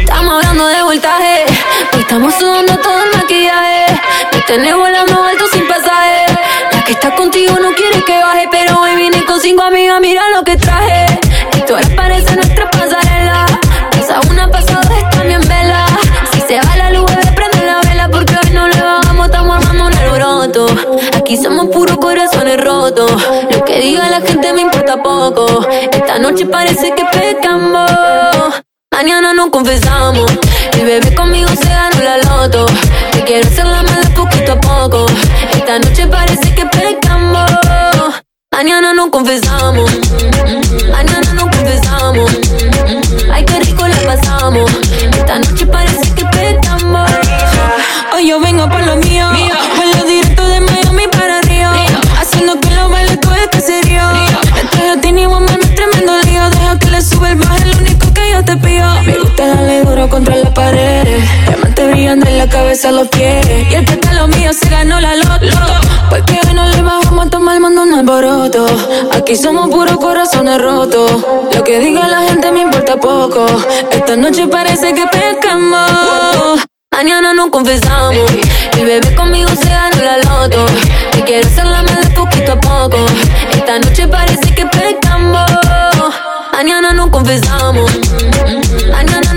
Estamos hablando de voltaje, estamos sudando todo el maquillaje. Me tenés volando alto sin pasaje. La que está contigo no quiere que baje, pero hoy vine con cinco amigas, mira lo que traje. Corazones rotos. Lo que diga la gente me importa poco. Esta noche parece que pecamos. Mañana nos confesamos. El bebé conmigo se ganó la loto. Te quiero hacer la mala poquito a poco. Esta noche parece que pecamos. Mañana nos confesamos. Mañana nos confesamos. Ay, qué rico la pasamos. Esta noche parece que duro contra la pared. Diamante brillando en la cabeza, los pies. Y el que está lo mío se ganó la loto. Porque hoy no le bajamos a tomar el mundo un alboroto. Aquí somos puros corazones rotos. Lo que diga la gente me importa poco. Esta noche parece que pescamos. Mañana nos confesamos. Mi bebé conmigo se ganó la loto. Te quiero hacer la mala poquito a poco. Esta noche parece que pecamos. Mañana nos confesamos. Mañana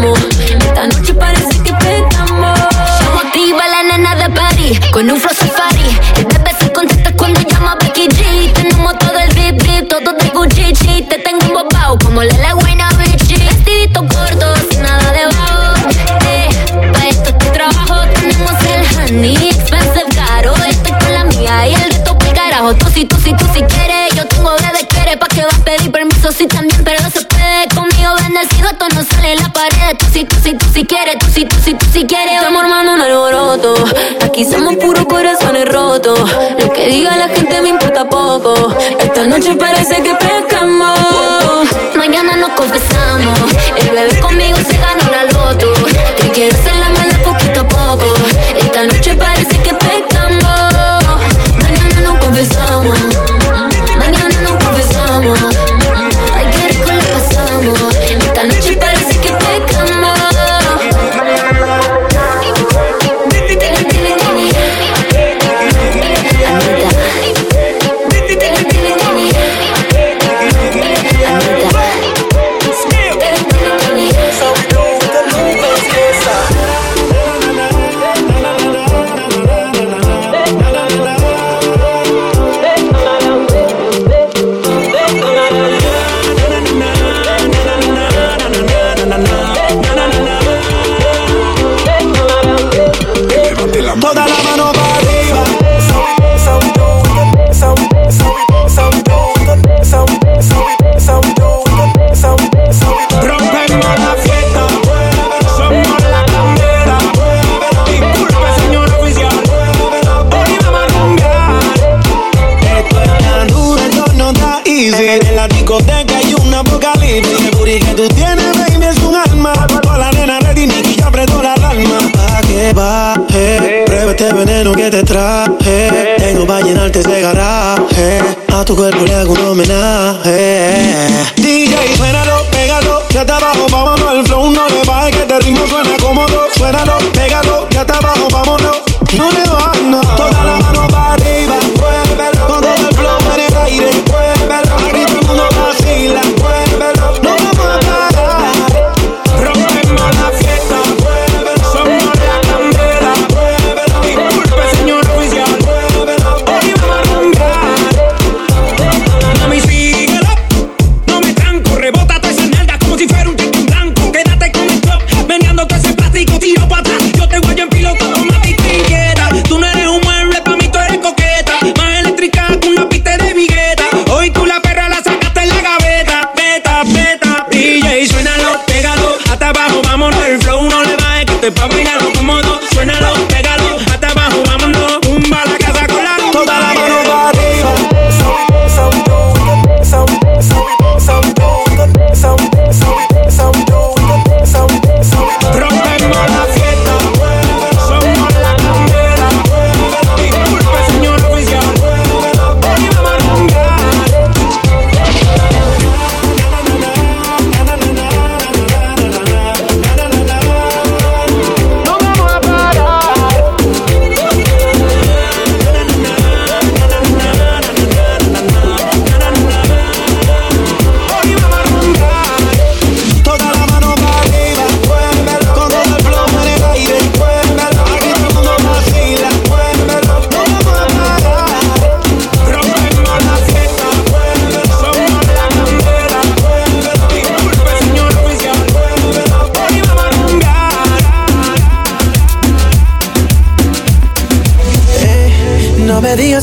Esta noche parece que pecamos. Llamo activa la nena de París con un flow safari. El bebé se contesta cuando llama Becky G. Tenemos todo el beat beat, todo de Gucci. Te tengo embobado como la laguna Bichi. Vestidito corto, sin nada debajo. Eh, pa' esto te trabajo. Tenemos el honey, expensive caro. Estoy con la mía y el resto por carajo. Tú si, tú si, tú si quieres. Yo tengo de quiere pa' que va a pedir permiso. Sí, también, en la pared. Tú si, tú si, tú si quieres. Tú si, tú si, tú si quieres. Estamos armando un alboroto. Aquí somos puros corazones rotos. Lo que diga la gente me importa poco. Esta noche parece que pescamos. Mañana nos confesamos.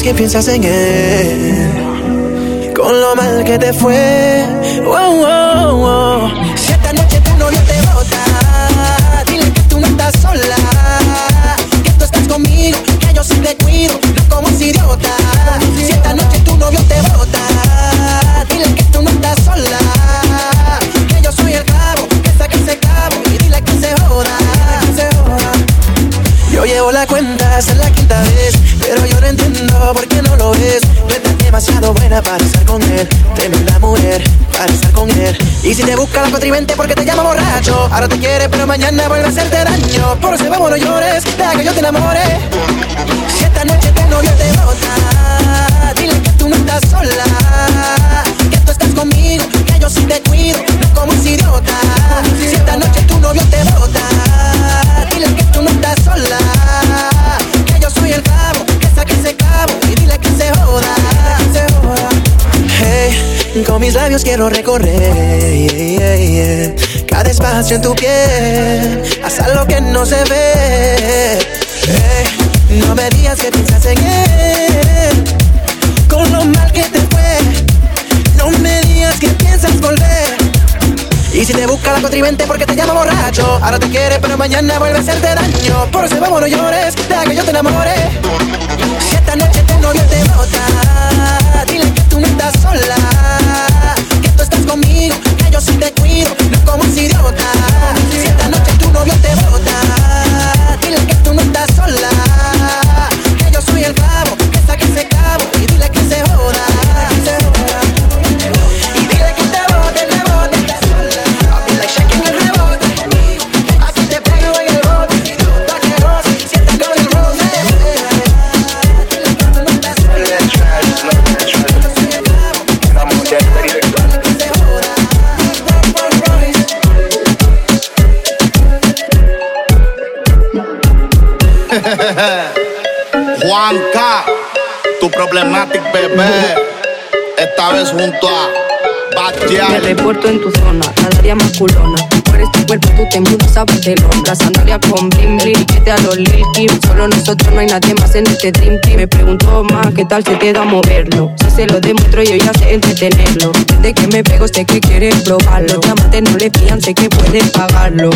Que piensas en él. Con lo mal que te fue. Si buena para estar con él, tremenda mujer para estar con él. Y si te busca la contribente porque te llama borracho, ahora te quiere pero mañana vuelve a hacerte daño. Por eso vamos no llores, deja que yo te enamore. Si esta noche tu novio te bota, dile que tú no estás sola, quiero recorrer cada espacio en tu piel, hasta lo que no se ve. Hey, no me digas que piensas en él, con lo mal que te fue. No me digas que piensas volver. Y si te busca la contribente porque te llama borracho, ahora te quiere pero mañana vuelve a hacerte daño. Por eso vamos no llores, deja que yo te enamore. Si esta noche tu novio te bota, dile que tú no estás sola, como problematic bebé. Esta vez junto a Me Batial. reporto en tu zona, cada día más culona. Por este cuerpo tú te mudas a Barcelona. La sandalia con bling bling, a los Lil Kim. Solo nosotros no hay nadie más en este dream team. Me pregunto más, ¿qué tal se te da moverlo? Si se lo demuestro yo ya sé entretenerlo. Desde que me pego sé que quieres probarlo. Los amantes no le fían, sé que puedes pagarlo.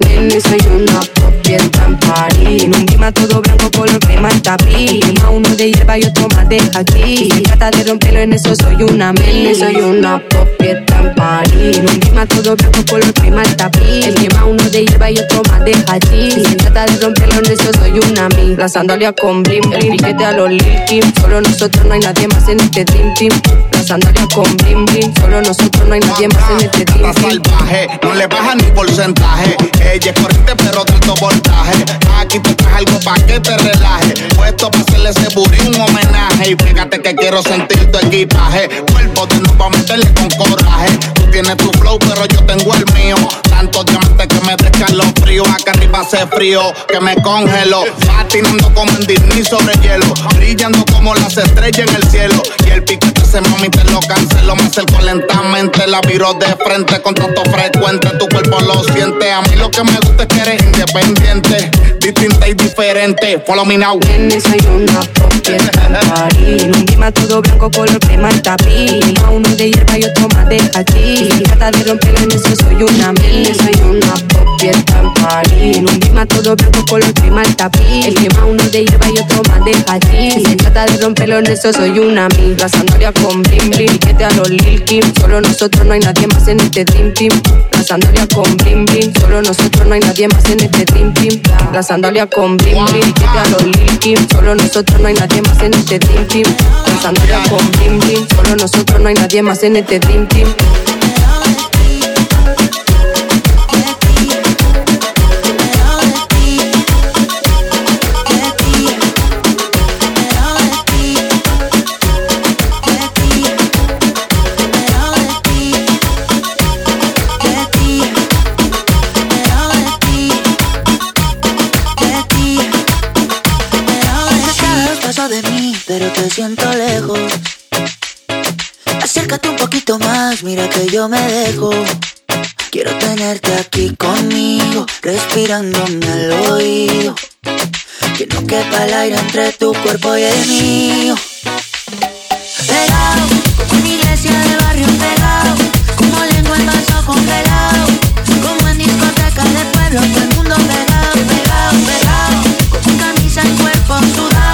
Nene, soy una pop fiesta en París. En un clima todo blanco, color crema el tapiz. Clima uno de hierba y otro más de aquí. Si se trata de romperlo en eso soy una Nene, soy una pop fiesta en París. En un clima todo blanco, color crema el tapiz. El uno de hierba y otro más de aquí. Si se trata de romperlo en eso soy una mi. La sandalia con bling bling, piquete a los Lil Kim. Solo nosotros no hay nadie más en este dream team. La sandalia con bling bling. Solo nosotros no hay nadie más en este Está team. salvaje, no le baja ni porcentaje. Ella es corriente, pero de alto voltaje. Aquí te traes algo pa' que te relaje. Puesto pa' hacerle ese burí un homenaje. Y fíjate que quiero sentir tu equipaje. Cuerpo de pa' meterle con coraje. Tú tienes tu flow, pero yo tengo el mío. Tantos diamantes que me dejan los fríos. Acá arriba hace frío, que me congelo. Patinando como en Disney sobre hielo. Brillando como las estrellas en el cielo. Y el piquete ese mami te lo cancelo. Me acerco lentamente, la viro de frente con tanto frecuente. Tu cuerpo lo siente. A mí lo que me gusta es que eres independiente, distinta y diferente. Follow me now. Nene, soy una pop fiesta en París. En un clima todo blanco, color crema el tapiz. Uno de hierba y otro más de aquí. Trata de romperlo en eso soy una Nene, soy una pop fiesta en París. En un clima todo blanco, color crema el tapiz. El clima uno de hierba y otro más de aquí. Se trata de romperlo en eso soy una mi. La sandalia con bling bling, piquete a los Lil Kim. Solo nosotros no hay nadie más en este dream team. La sandalia con bling bling. Solo nosotros no hay nadie más en este dream team. La sandalia con bling bling. Solo nosotros no hay nadie más en este dream team. La sandalia con bling bling. Solo nosotros no hay nadie más en este dream team. Siento lejos. Acércate un poquito más, mira que yo me dejo. Quiero tenerte aquí conmigo, respirándome al oído. Que no quepa el aire entre tu cuerpo y el mío. Pegado, como en iglesia de barrio pegado. Como lengua en vaso congelado. Como en discoteca de pueblo, todo el mundo pegado, pegado, pegado. Con camisa en cuerpo sudado.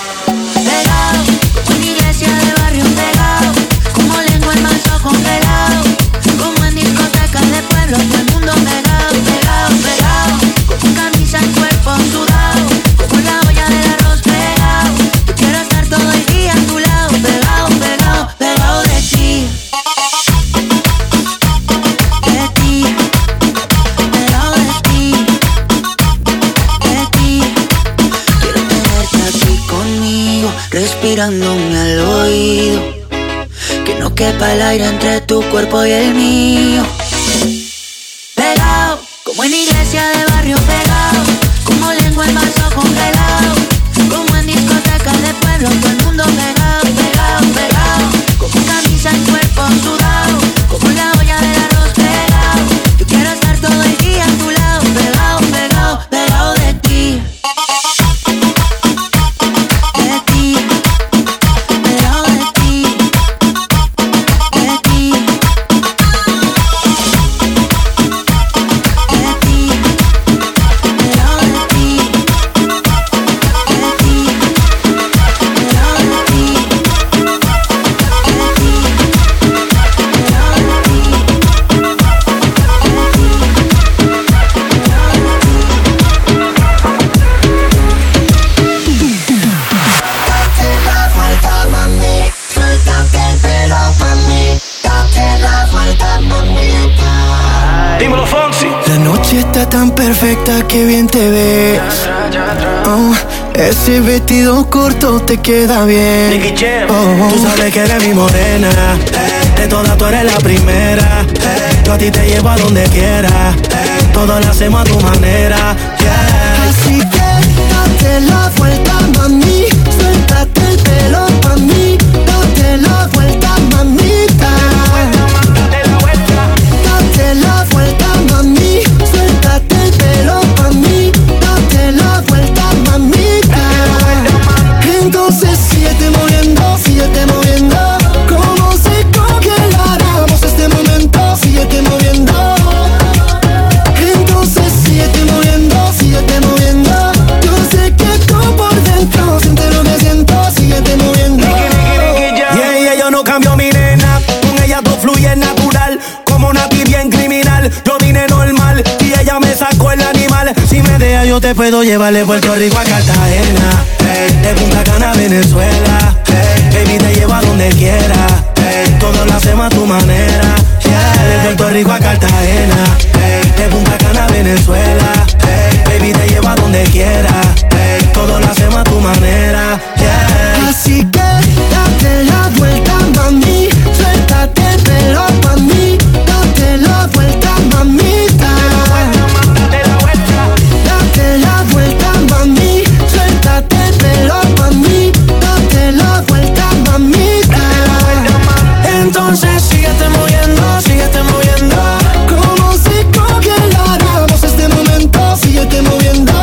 Respirándome al oído. Que no quepa el aire entre tu cuerpo y el mío. Pegado, como en iglesia de barrio pegado. Como lengua en vaso congelado. Tan perfecta que bien te ves. Oh, ese vestido corto te queda bien. Oh, tú sabes que eres mi morena. De todas tú eres la primera. Yo a ti te llevo a donde quiera. Todo lo hacemos a tu manera. Así que date la vuelta, mami. Suéltate el pelo pa' mí. Date la vuelta, mamita. Te puedo llevar de Puerto Rico a Cartagena. Ey, De Punta Cana a Venezuela. Ey, Baby te llevo a donde quiera ey, Todo lo hacemos a tu manera. Yeah, De Puerto Rico a Cartagena. De Punta Cana a Venezuela. Baby te llevo a donde quiera Todo lo hacemos a tu manera. Yeah. Así que Entonces síguete moviendo, síguete moviendo. Como si congeláramos este momento, síguete moviendo.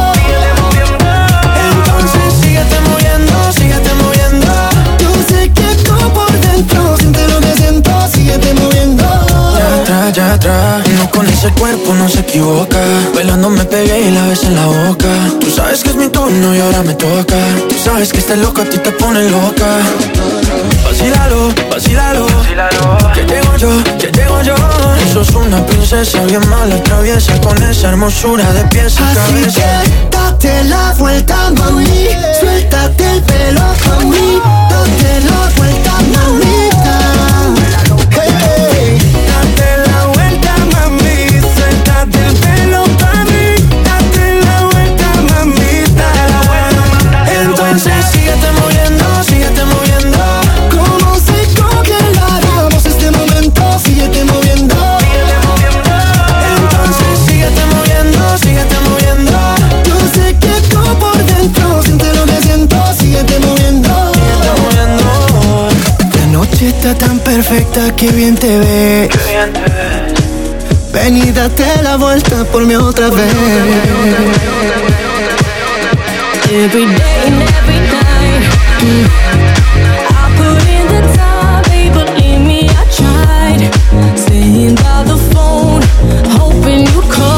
Entonces síguete moviendo, síguete moviendo. Yo sé que tú por dentro sientes lo que siento, síguete moviendo. Ya atrás, ya atrás. No con ese cuerpo no se equivoca. Bailando me pegué y la ves en la boca. Tú sabes que es mi turno y ahora me toca. Tú sabes que este loco a ti te pone loca. Vacílalo, vacílalo. Que llego yo, que llego yo. Sos una princesa bien mala, traviesa con esa hermosura de pies a Así cabeza. que date la vuelta, mami. Suéltate el pelo pa' mí. Date la vuelta, mamita. Está tan perfecta que bien te ve. Ven y date la vuelta por mí otra vez. Every day and every night. I put in the time, believe me, I tried. Staying by the phone, hoping you call.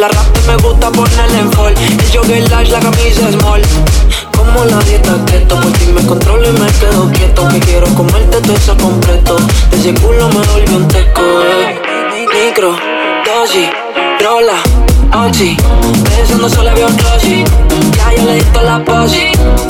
la rap me gusta ponerle en fall. El jogger lash, la camisa small. Como la dieta keto, por pues ti me controlo y me quedo quieto. Que quiero comerte todo eso completo. De ese culo me volvió un teco. Eh. Micro, dosis, rola, oxi. Pensando solo veo un Ya yo le di la posi.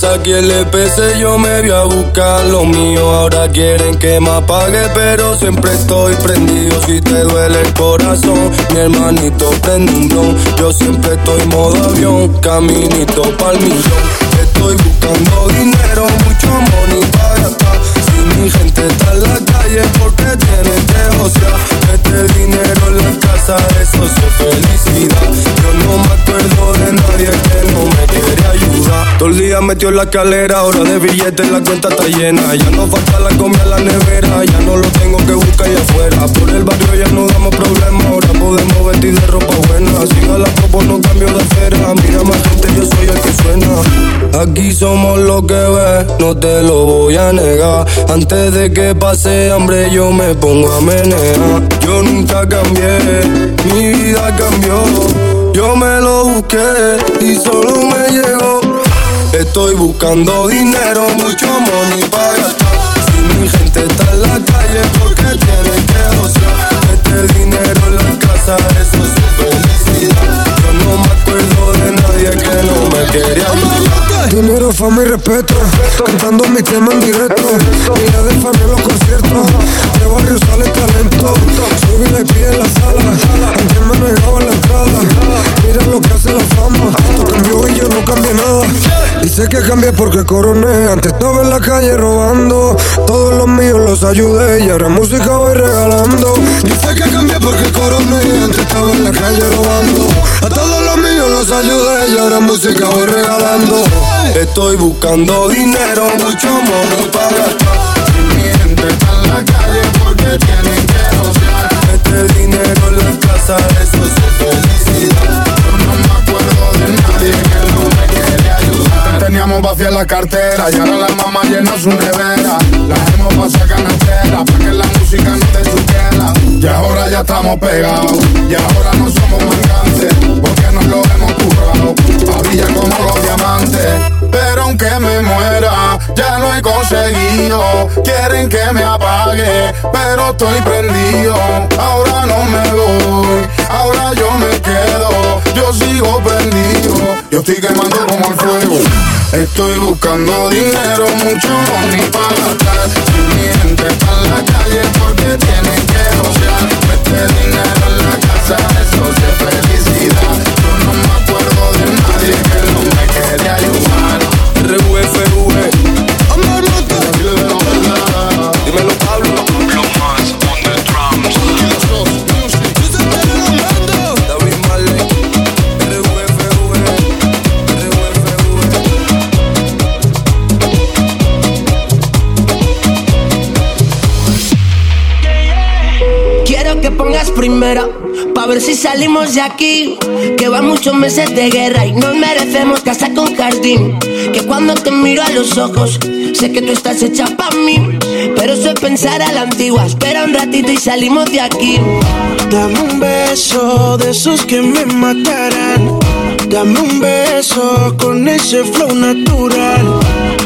Aquí el EPC yo me voy a buscar lo mío. Ahora quieren que me apague, pero siempre estoy prendido. Si te duele el corazón, mi hermanito prende un. Yo siempre estoy modo avión, caminito pa'l millón. Estoy buscando dinero, mucho money para gastar. Si mi gente está en la calle, porque tiene que josear. Este dinero en la casa, eso es felicidad. Yo no me acuerdo de nadie que no me quiere ayudar. Todo el día metió en la escalera, hora de billetes, la cuenta está llena. Ya no falta la comida en la nevera, ya no lo tengo que buscar allá afuera. Por el barrio ya no damos problemas, ahora podemos vestir de ropa buena. Siga la popo, no cambio de acera. Mira más gente, yo soy el que suena. Aquí somos lo que ves, no te lo voy a negar. Antes de que pase hambre, yo me pongo a menear. Yo nunca cambié, mi vida cambió. Yo me lo busqué y solo me llegó. Estoy buscando dinero, mucho money para gastar. Si mi gente está en la calle, porque tiene que gozar. Este dinero en la casa, eso es nadie que no me quería. Dinero, fama y respeto, cantando mi tema en directo. Mira de fan los conciertos, de barrio sale talento. Soy VIP en la sala, aunque me negaba la entrada. Mira lo que hace la fama, tú cambió y yo no cambié nada. Dice que cambié porque coroné, antes estaba en la calle robando. Todos los míos los ayudé y ahora música voy regalando. Dice que cambié porque coroné, antes estaba en la calle robando. A todos los míos los ayudé y ahora música voy regalando. Estoy buscando dinero, mucho amor para gastar. Mi gente en la calle porque tienen que gozar. Este dinero en la casa, eso es felicidad. Yo no me acuerdo de nadie que no me quiere ayudar. Teníamos vacía la cartera y ahora la mamá llena su nevera. La hemos pasado canastera para que la música no te supiera. Y ahora ya estamos pegados y ahora no somos mangantes porque nos lo hemos currado. A como los diamantes. Pero aunque me muera, ya lo he conseguido. Quieren que me apague, pero estoy prendido. Ahora no me voy, ahora yo me quedo. Yo sigo prendido, yo estoy quemando como el fuego. Estoy buscando dinero, mucho money para gastar. Si mi gente está en la calle, porque tienen que. Este dinero en la casa, eso sí es primero, pa' ver si salimos de aquí. Que van muchos meses de guerra y nos merecemos casa con jardín. Que cuando te miro a los ojos, sé que tú estás hecha pa' mí. Pero eso es pensar a la antigua, espera un ratito y salimos de aquí. Dame un beso de esos que me matarán. Dame un beso con ese flow natural.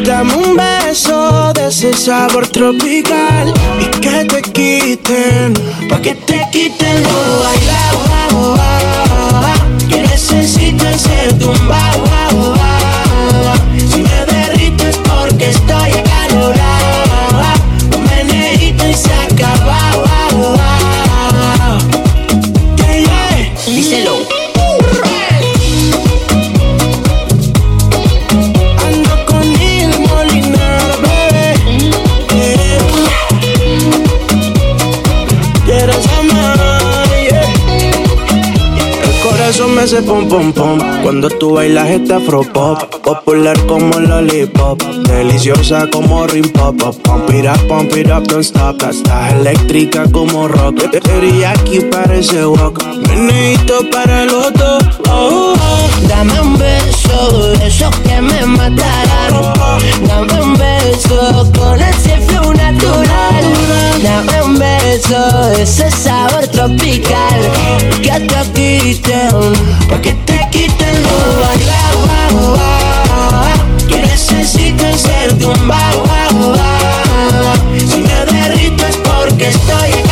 Dame un beso de ese sabor tropical. Y que te quiten, pa' que te quiten lo bailado. Que necesitas ser tumbado. Pom pom pom. Cuando tú bailas esta afro pop, popular como lollipop, deliciosa como rim pop. Pump it up, pump it up, don't stop. Estás eléctrica como rock. aquí parece walk. Meneito para el otro. Oh, oh. Dame un beso, esos que me matarán. Dame un beso con ese flow natural. Dame un beso, ese sabor tropical. Que te quiten, pa' que te quiten. Que necesito ser un Si me derrito es porque estoy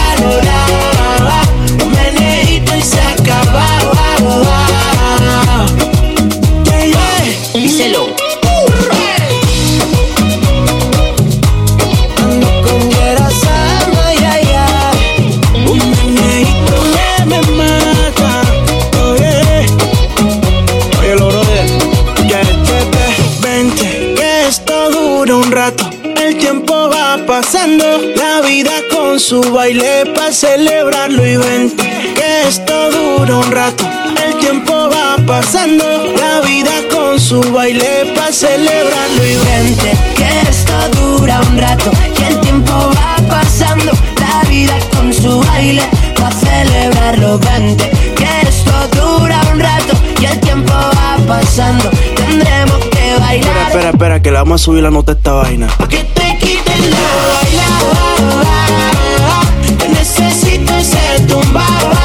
su baile para celebrarlo y vente. Que esto dura un rato, el tiempo va pasando, la vida con su baile para celebrarlo y vente. que esto dura un rato. Que el tiempo va pasando. La vida con su baile. Va a celebrarlo, vente. Que esto dura un rato. Y el tiempo va pasando. Tendremos que Espera, bailar. espera, espera, que le vamos a subir la nota a esta vaina. Que te quiten lo bailado. Que necesito ser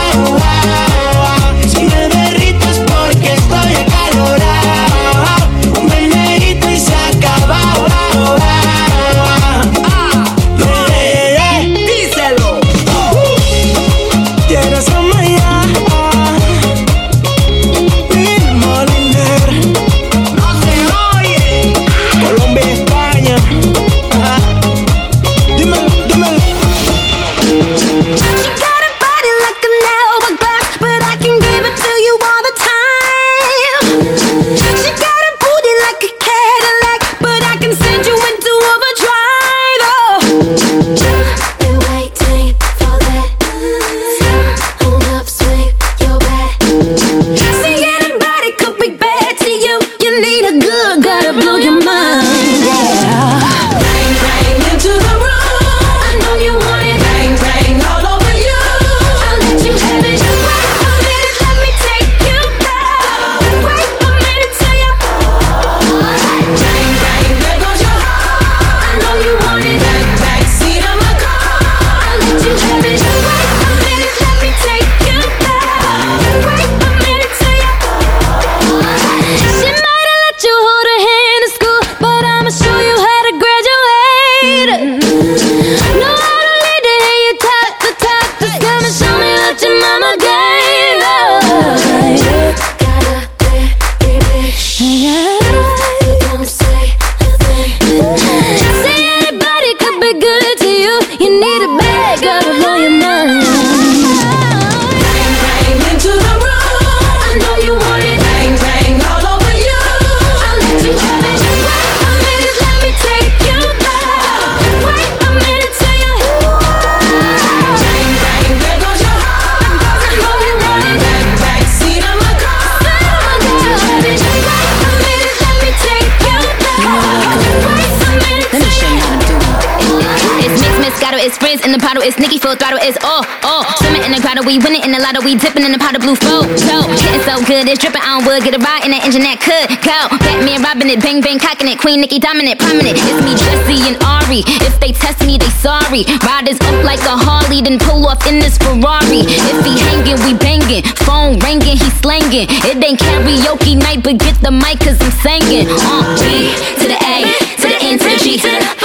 full throttle, is all, all. Swimming in the grotto, we winning in the lotto, we dipping in the pot of blue flow. So, getting so good, it's dripping on wood, get a ride in the engine that could go. Batman robbing it, bang bang cocking it, Queen Nicki dominant, prominent. It's me, Jesse and Ari. If they test me, they sorry. Riders up like a Harley, then pull off in this Ferrari. If he hanging, we banging. Phone ringing, he slanging. It ain't karaoke night, but get the mic, cause I'm singing. Uh, to the A, to the N to the G. Uh, B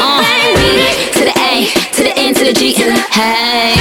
Hey.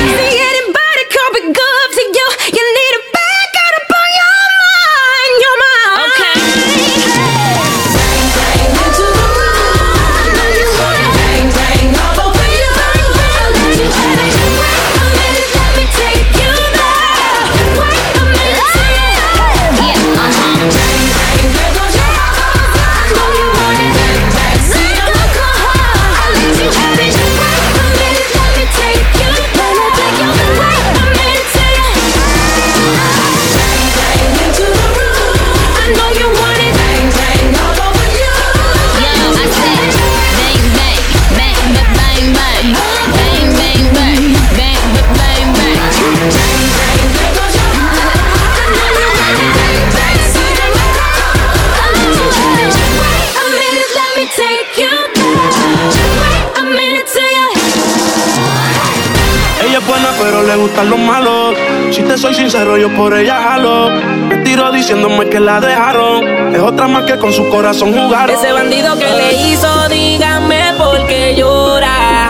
Sincero, yo por ella jalo. Me tiro diciéndome que la dejaron. Es otra más que con su corazón jugaron. Ese bandido que le hizo, dígame por qué llora.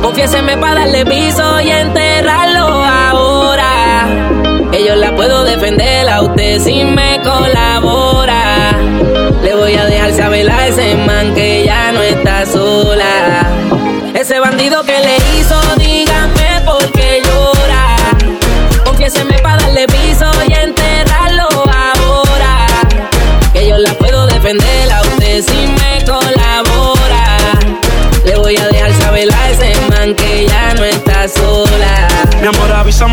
Confiéseme para darle piso y enterrarlo ahora. Ellos la puedo defender a usted si me colabora. Le voy a dejar saber a ese man que ya no está sola.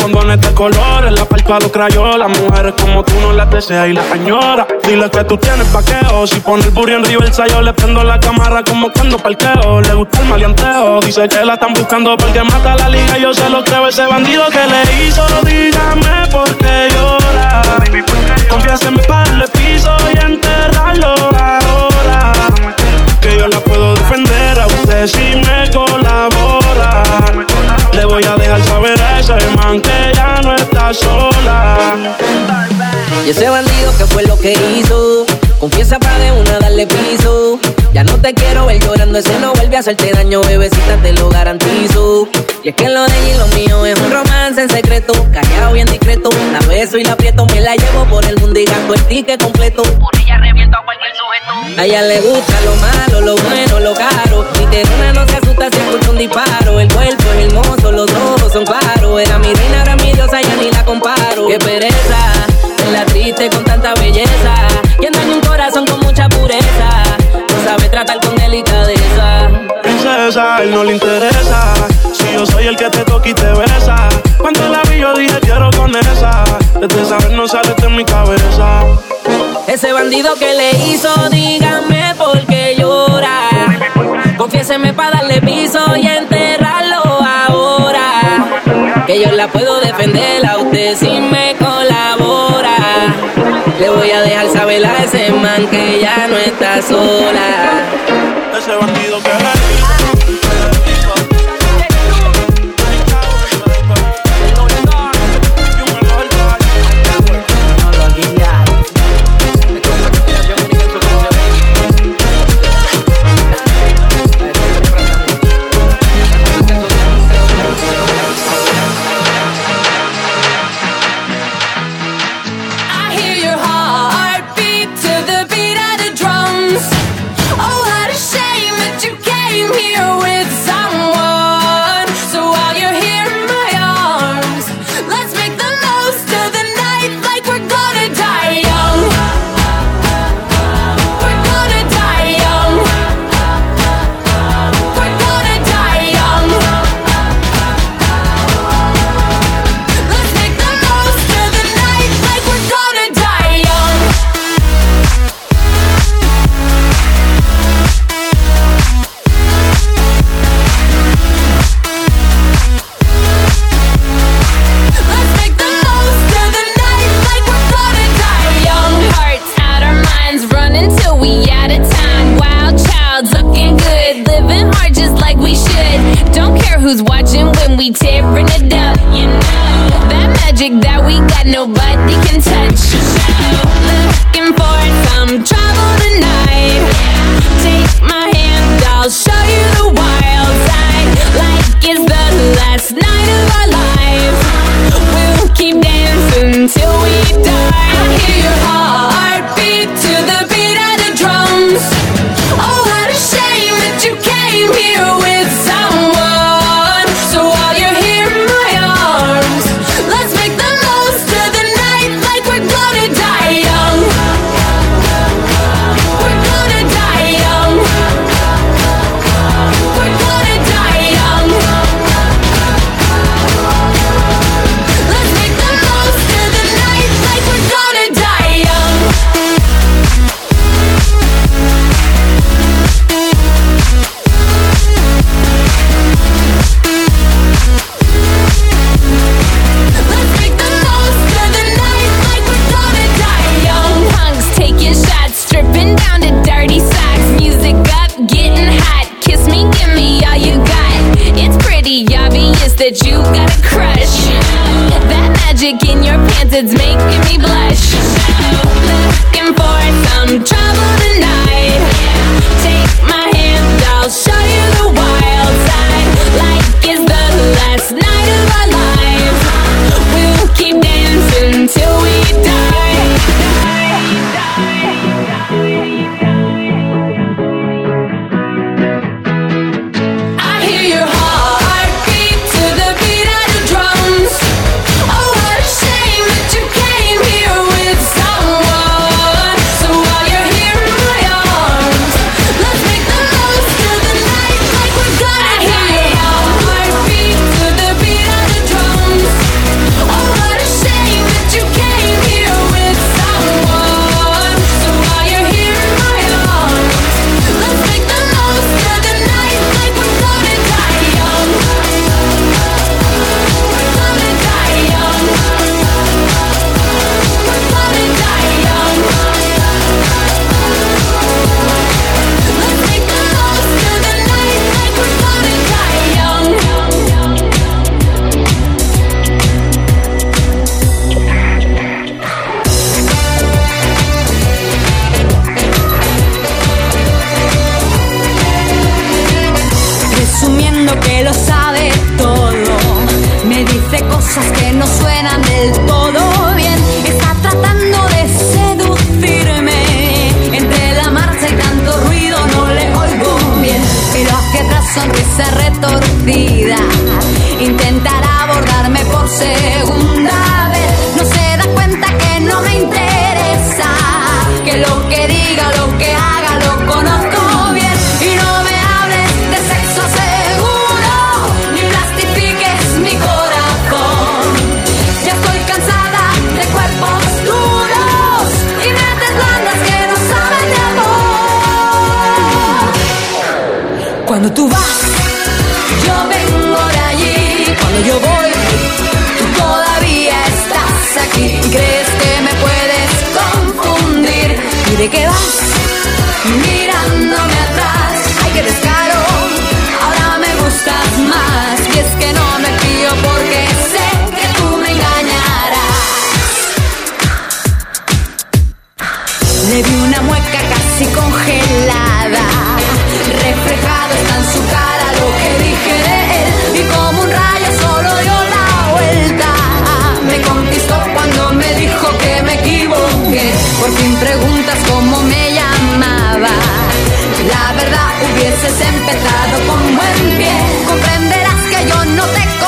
Con este colores, la parto a los crayolas. Mujeres como tú no las deseas y las añora. Dile que tú tienes paqueo. Si pone el en Riversa, yo le prendo la cámara como cuando parqueo. Le gusta el maleanteo. Dice que la están buscando porque mata la liga. Yo se lo creo, ese bandido que le hizo, dígame por qué llora. Confíase en mi y enterrarlo Y ese bandido que fue lo que hizo, confiesa para de una darle piso. Ya no te quiero ver llorando, ese no vuelve a hacerte daño, bebecita, te lo garantizo. Y es que lo de ella y lo mío es un romance en secreto, callado bien discreto. La beso y la aprieto, me la llevo por el mundo y gasto el ticket completo. Por ella a ella le gusta lo malo, lo bueno, lo caro. Mi terrena no se asusta si escucha un disparo. El cuerpo es hermoso, los ojos son claros. Era mi reina, era mi diosa, ya ni la comparo. Qué pereza, es la triste con tanta belleza. Quien daña un corazón con mucha pureza. No sabe tratar con delicadeza. Princesa, él no le interesa. Si yo soy el que te toca y te besa. Cuando la vi, yo dije quiero con esa. Desde saber no sale de mi cabeza. Ese bandido que le hizo, dígame por qué llora. Confiéseme para darle piso y enterrarlo ahora. Que yo la puedo defender a usted si me colabora. Le voy a dejar saber a ese man que ya no está sola. Ese bandido que le it's making me blush. Por fin preguntas cómo me llamaba. La verdad hubieses empezado con buen pie. Comprenderás que yo no te conozco.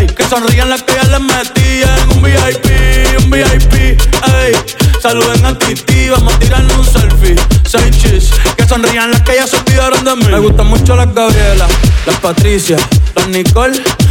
Que sonrían las que ya les metí en un VIP, un VIP, ey. Saluden a Titi, vamos a tirarnos un selfie. Seis chis, que sonrían las que ya se olvidaron de mí. Me gustan mucho las Gabriela, las Patricia, las Nicole,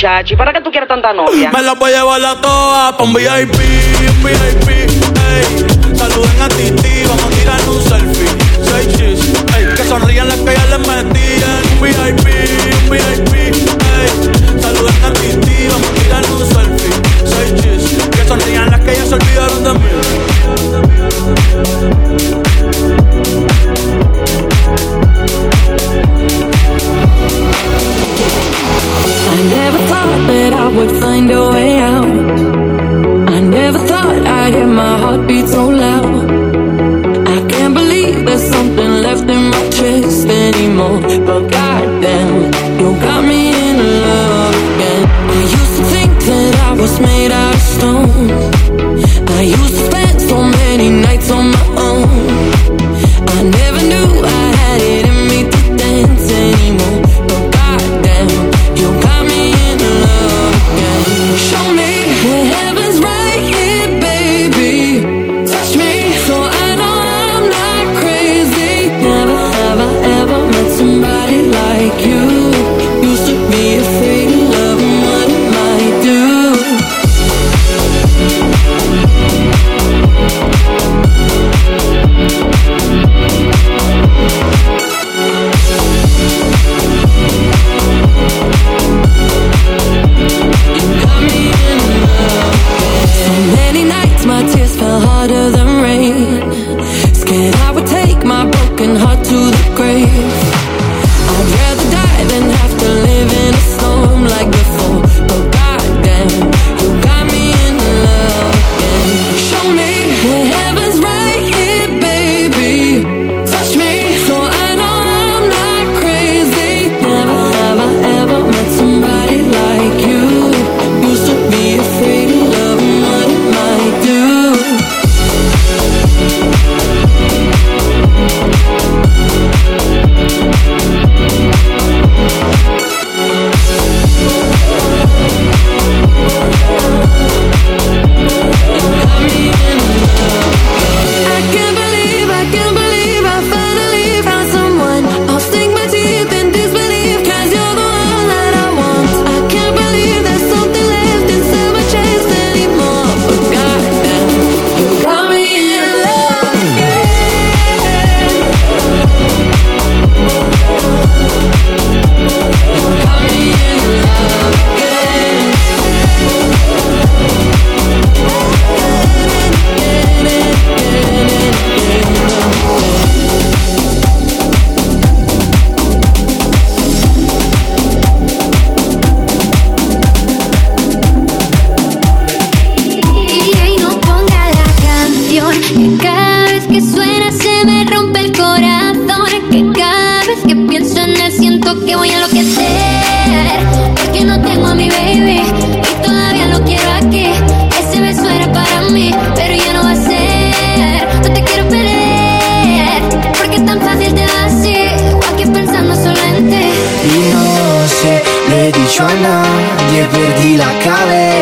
muchacho. ¿Y para qué tú quieres tanta novia? Me la voy a llevar a todas pa' un VIP, un VIP, ey. Saluden a Titi, vamos a tirar un selfie. Seis chis, ey. Que sonrían las que ya les metí en un VIP, un VIP, ey. Saluden a Titi, vamos a tirar un selfie. Seis chis, que sonrían las que ya se olvidaron de mí. Never thought that I would find a way out. I never thought I'd hear my heartbeat so loud. I can't believe there's something left in my chest anymore. But goddamn, you got me in love again. I used to think that I was made out of stone. I used to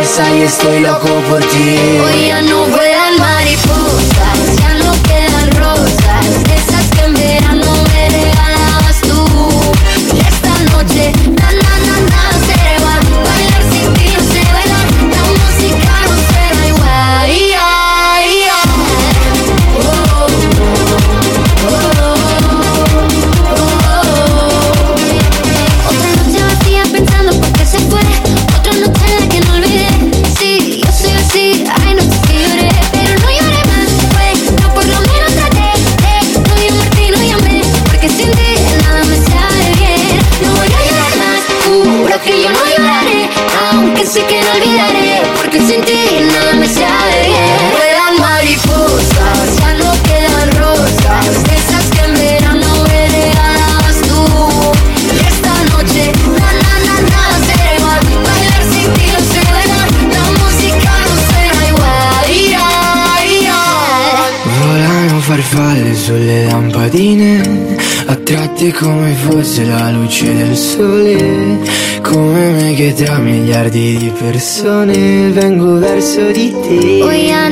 cabeza y estoy loco por ti. Hoy ya no stretti come fosse la luce del sole Come me che tra miliardi di persone vengo verso di te. Oh, yeah,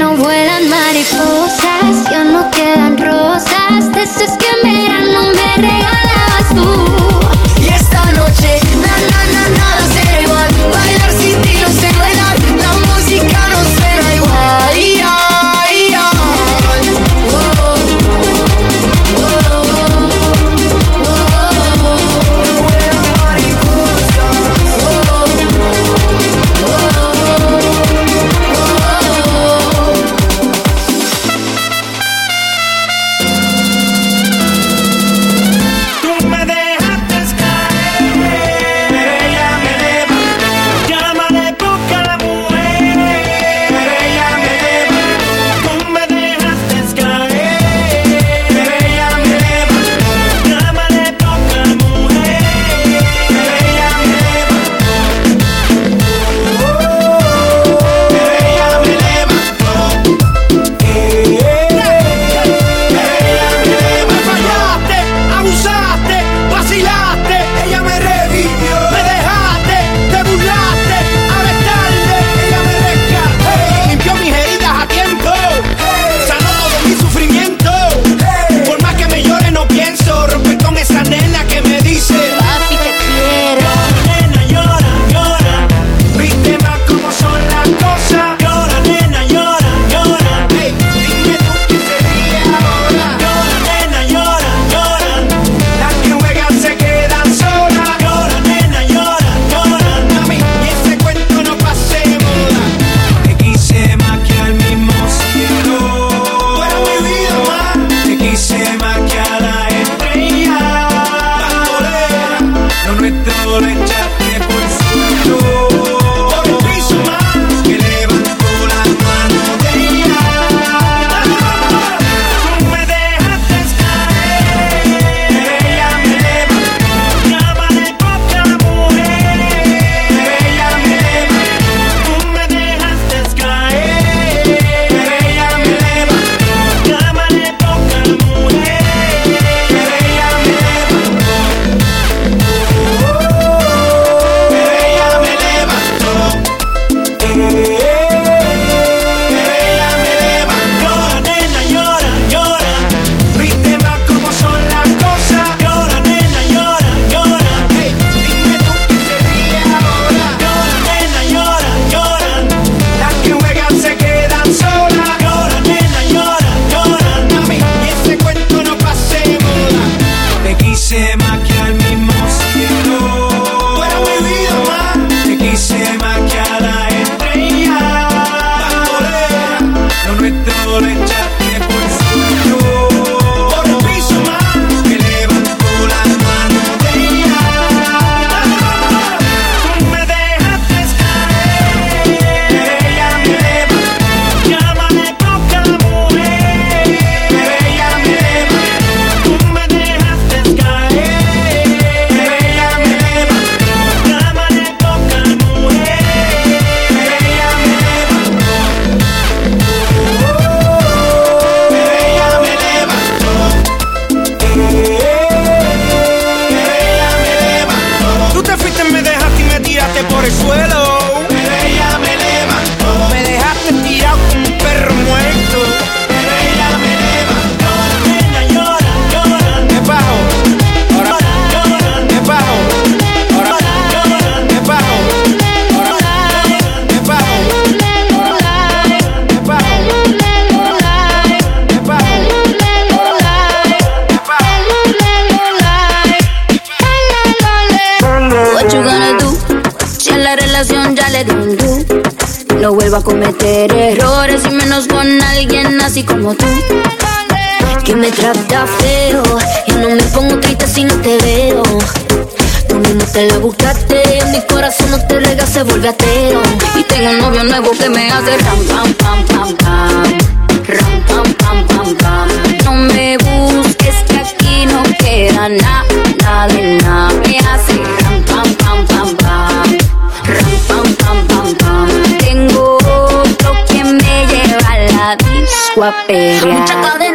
a pelear.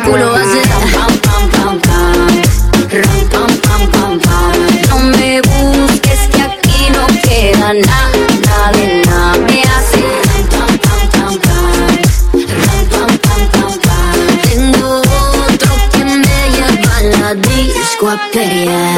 mi culo hace ram, pam, pam, pam, pam, pam, No me busques que aquí no queda nada, nada de nada. Me hace ram, pam, pam, pam, pam, pam, Tengo otro que me lleva a la disco a pelear.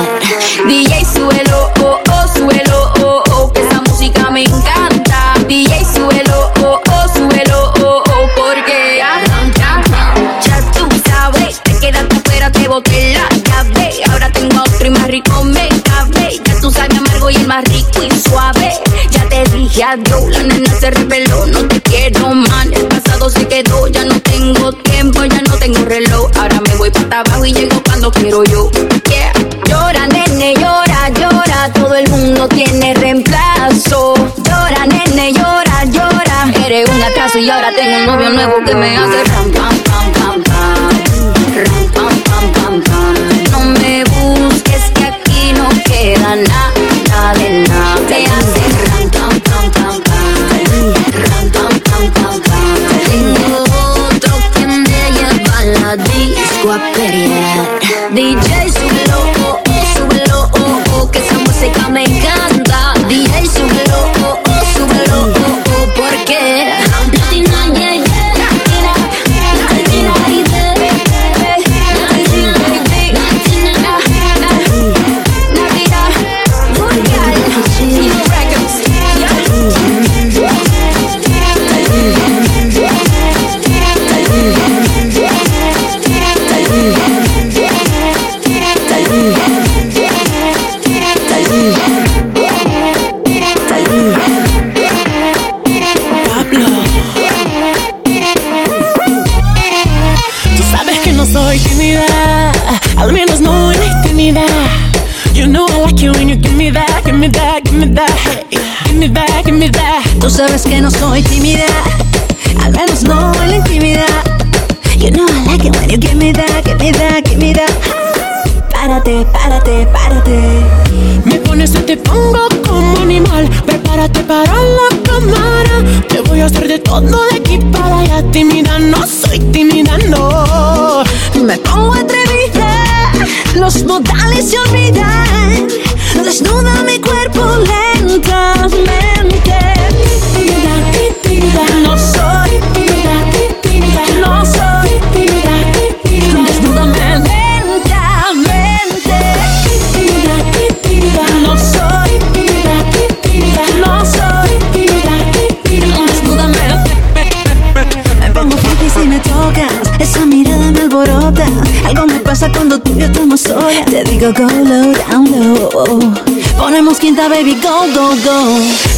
Deme soy timidez.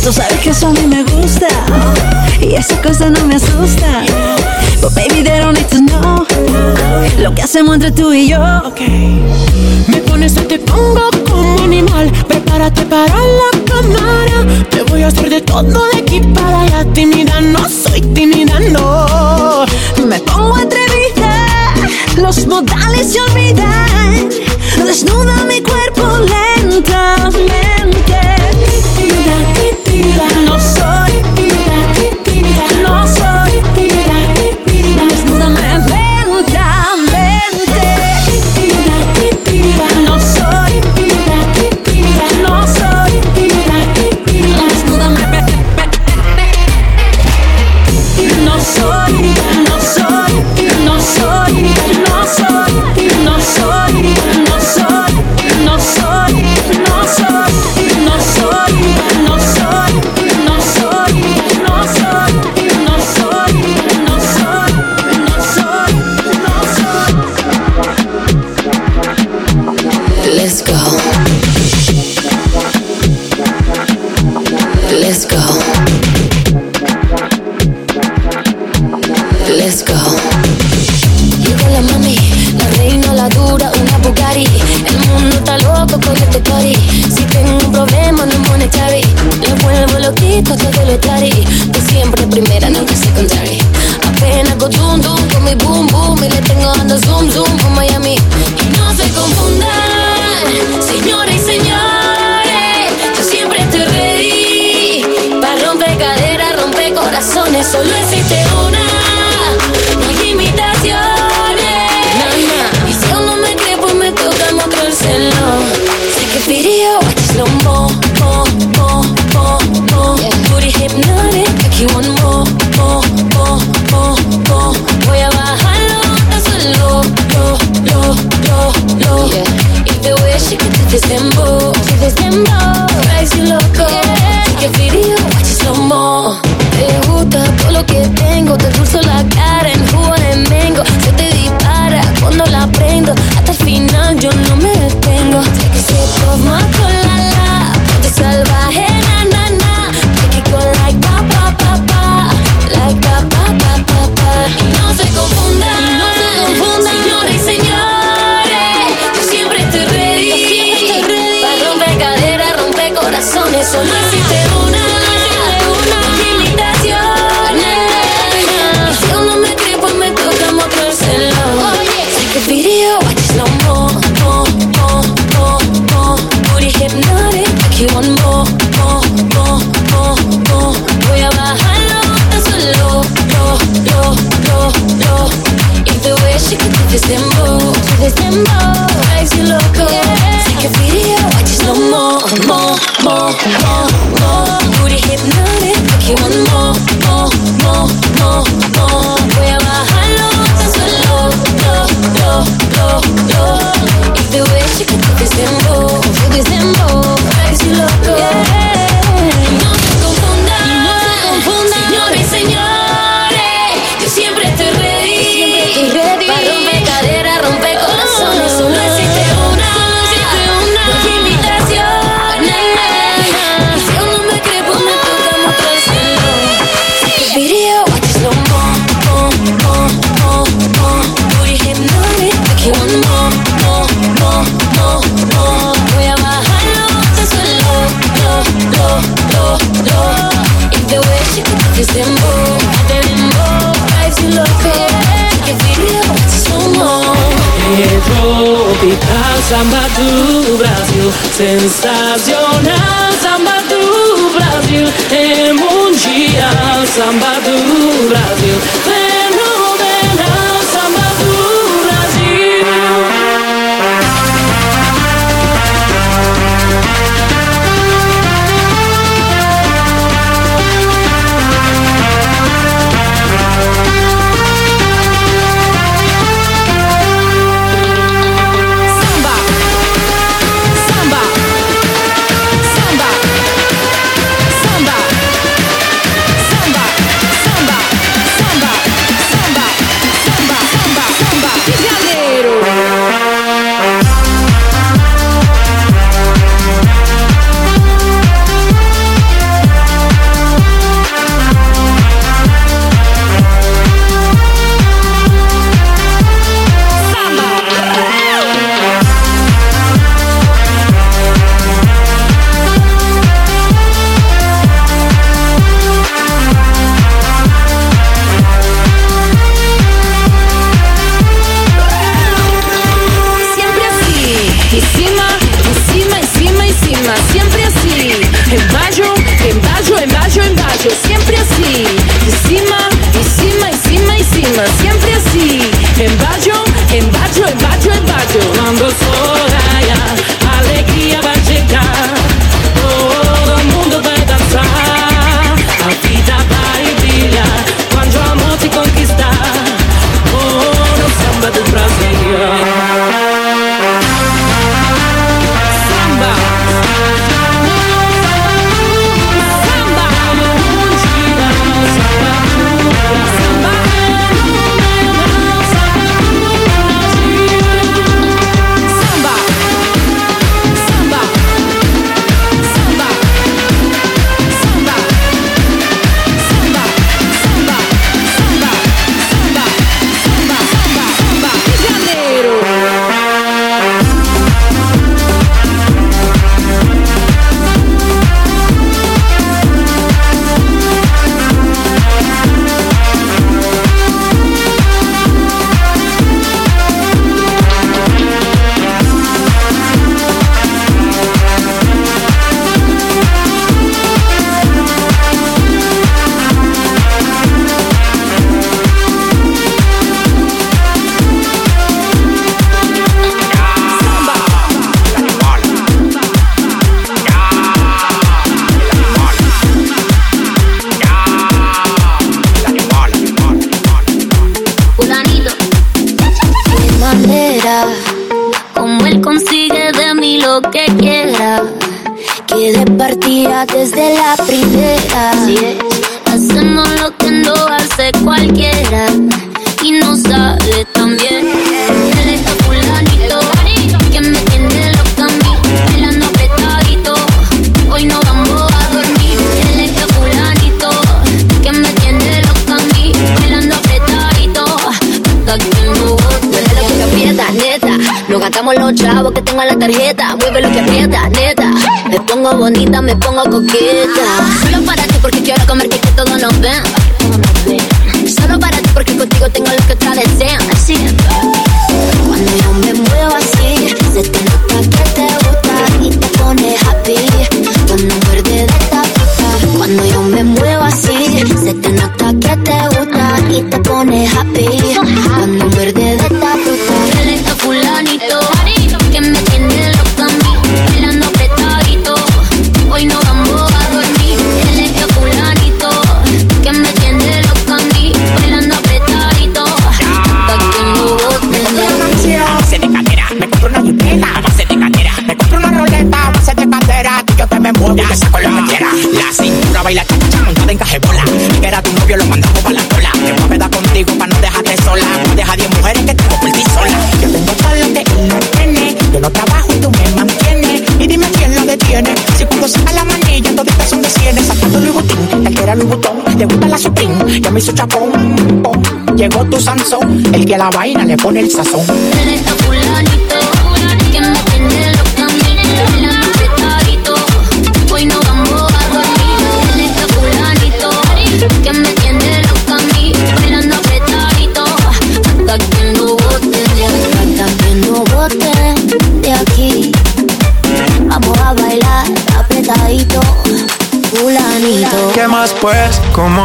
Tú sabes que eso a mí me gusta y esa cosa no me asusta. But baby, they don't need to know lo que hacemos entre tú y yo. Okay. Me pones, yo te pongo como animal. Prepárate para la cámara. Te voy a hacer de todo de aquí para allá. Tímida, no soy tímida, no. Me pongo atrevida. Los modales se olvidan. Desnuda mi cuerpo lentamente. No soy, no soy.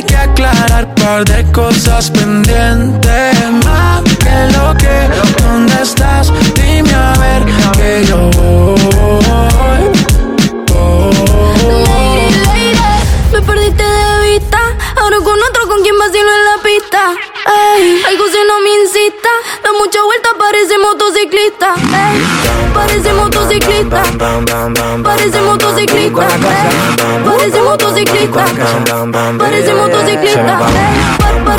Hay que aclarar par de cosas pendientes. Más que lo que, ¿dónde estás? Dime a ver que yo voy. Lady, lady, me perdiste de vista. Ahora con otro con quien vacilo en la pista. Ey, algo si no me Da mucha vuelta, parece motociclista. Parece motociclista. Parece motociclista. Parece motociclista. Parece motociclista.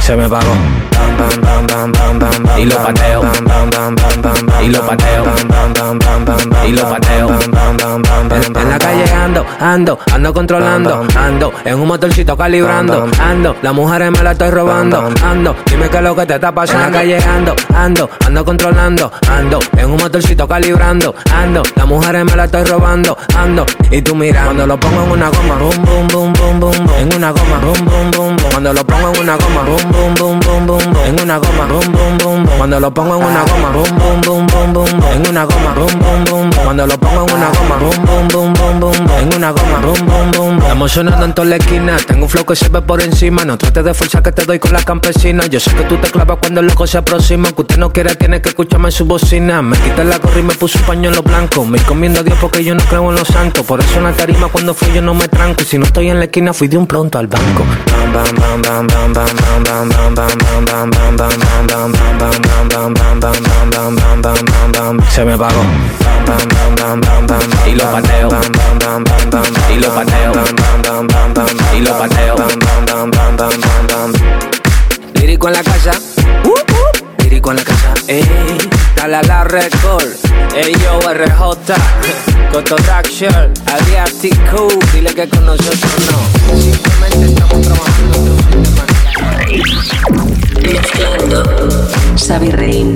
Se me pagó. Y lo pateo. Y lo pateo. Y lo pateo. En, la calle ando, ando, ando controlando, ando, en un motorcito calibrando, ando, las mujeres me la estoy robando, ando, dime qué es lo que te está pasando. En la calle ando, ando, ando controlando, ando, en un motorcito calibrando, ando, las mujeres me la estoy robando, ando, y tú mira, cuando lo pongo en una goma, boom, boom, boom, boom, boom, boom, en una goma, boom, boom, boom, boom, Cuando lo pongo en una goma, boom, boom, boom, boom, boom, en una goma, boom, boom, boom, boom. Cuando lo pongo en una goma, boom, boom, boom, boom, boom, en una goma, boom, boom, boom, boom. Cuando lo pongo en una goma, boom, boom, boom, boom, boom, en una goma, boom, boom, boom. Estamos sonando en toda la esquina, tengo un flow que se ve por encima. No trates de fuerza que te doy con la campesina. Yo sé que tú te clavas cuando el loco se aproxima. Que usted no quiere, tiene que escucharme en su bocina. Me quité la gorra y me puse un pañuelo blanco. Me comiendo a Dios porque yo no creo en los santos. Por eso en la tarima cuando fui yo no me tranco. Y si no estoy en la esquina, fui de un pronto al banco. Se me pagó. Y lo pateo. Y lo pateo. Y lo pateo. Lírico en la casa. Lírico en la casa. Dale a la record. Ey, yo, RJ. Coto Traction. Adriatic Dile que con nosotros no. Simplemente estamos trabajando. Mezclando. Xavi Rein.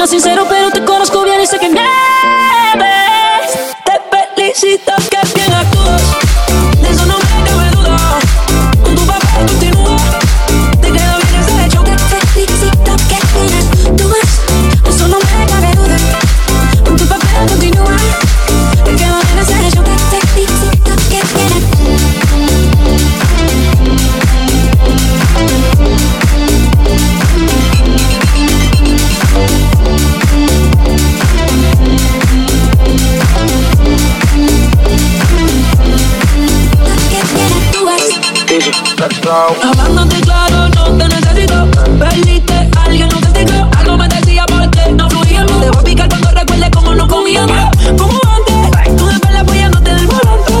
Suena sincero, pero te conozco bien y sé que mientes. Te felicito que Hablándote claro, no te necesito. Perdiste alguien, no te digo. Algo me decía porque no fluíamos. Te voy a picar cuando recuerde cómo no comíamos. Como antes, tú de espalda apoyándote del volante.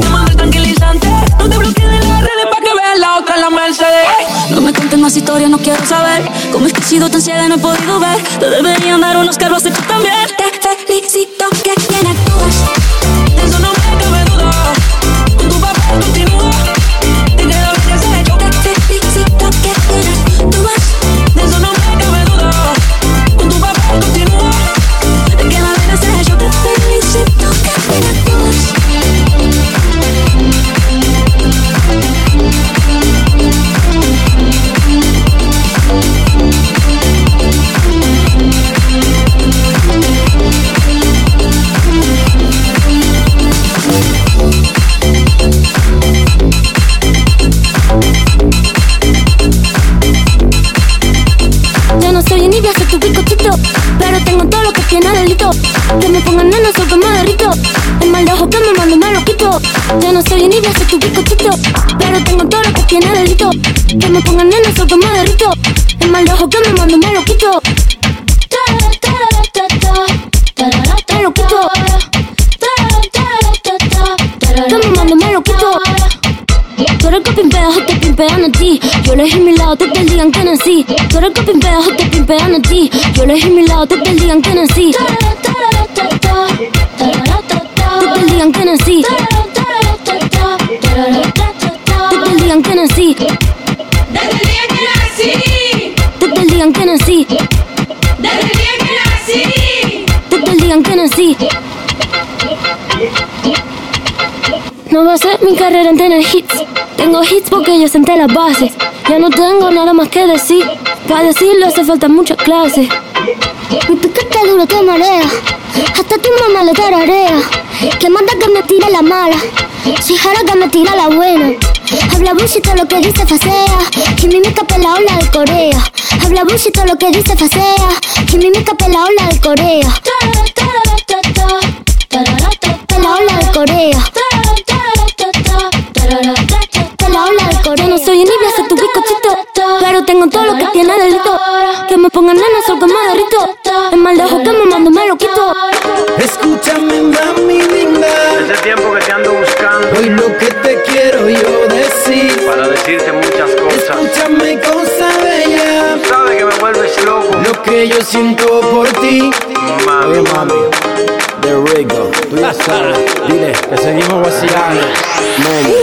Te mando el tranquilizante. No te bloquees de las redes para que veas la otra en la Mercedes. No me contes más historias, no quiero saber Cómo es que he sido tan ciega y no he podido ver Te deberían dar unos carros hecho también Ya no soy envidia, soy tu bizcochito Pero tengo todo lo que tiene delito. Que me pongan nena, soy que me derrito El mal ojo que me mando me lo quito. Me lo quito. Que me mando me lo quito. Tú eres el que pimpea, o te pimpean a ti. Yo elegí mi lado, te el día en que nací. Tú eres el que pimpea, o te pimpean a ti. Yo elegí mi lado, te el día en que nací el día en que nací nací. Tú el día en que nací No va a ser mi carrera en tener hits. Tengo hits porque yo senté las bases. Ya no tengo nada más que decir. Para decirlo hace falta muchas clases. Mi piquete duro te marea. Hasta tu mamá lo tararea. Que manda que me tire la mala. Si jara que me tira la buena. Habla bullshit todo lo que dice facea. Que mi mica la ola de Corea. Habla bullshit todo lo que dice facea. Que mi mica la ola de Corea. La ola de Corea. La ola de Corea. No soy envidia, soy tu bizcochito. Pero tengo todo lo que tiene delito. Que me pongan nena, sol que me derrito. El mal de ojo que me mando me lo quito. Escúchame, mami linda. Que yo siento por ti. Mami, mami. The Rigo, tú ya sabes. Dile que seguimos vacilando. Mami.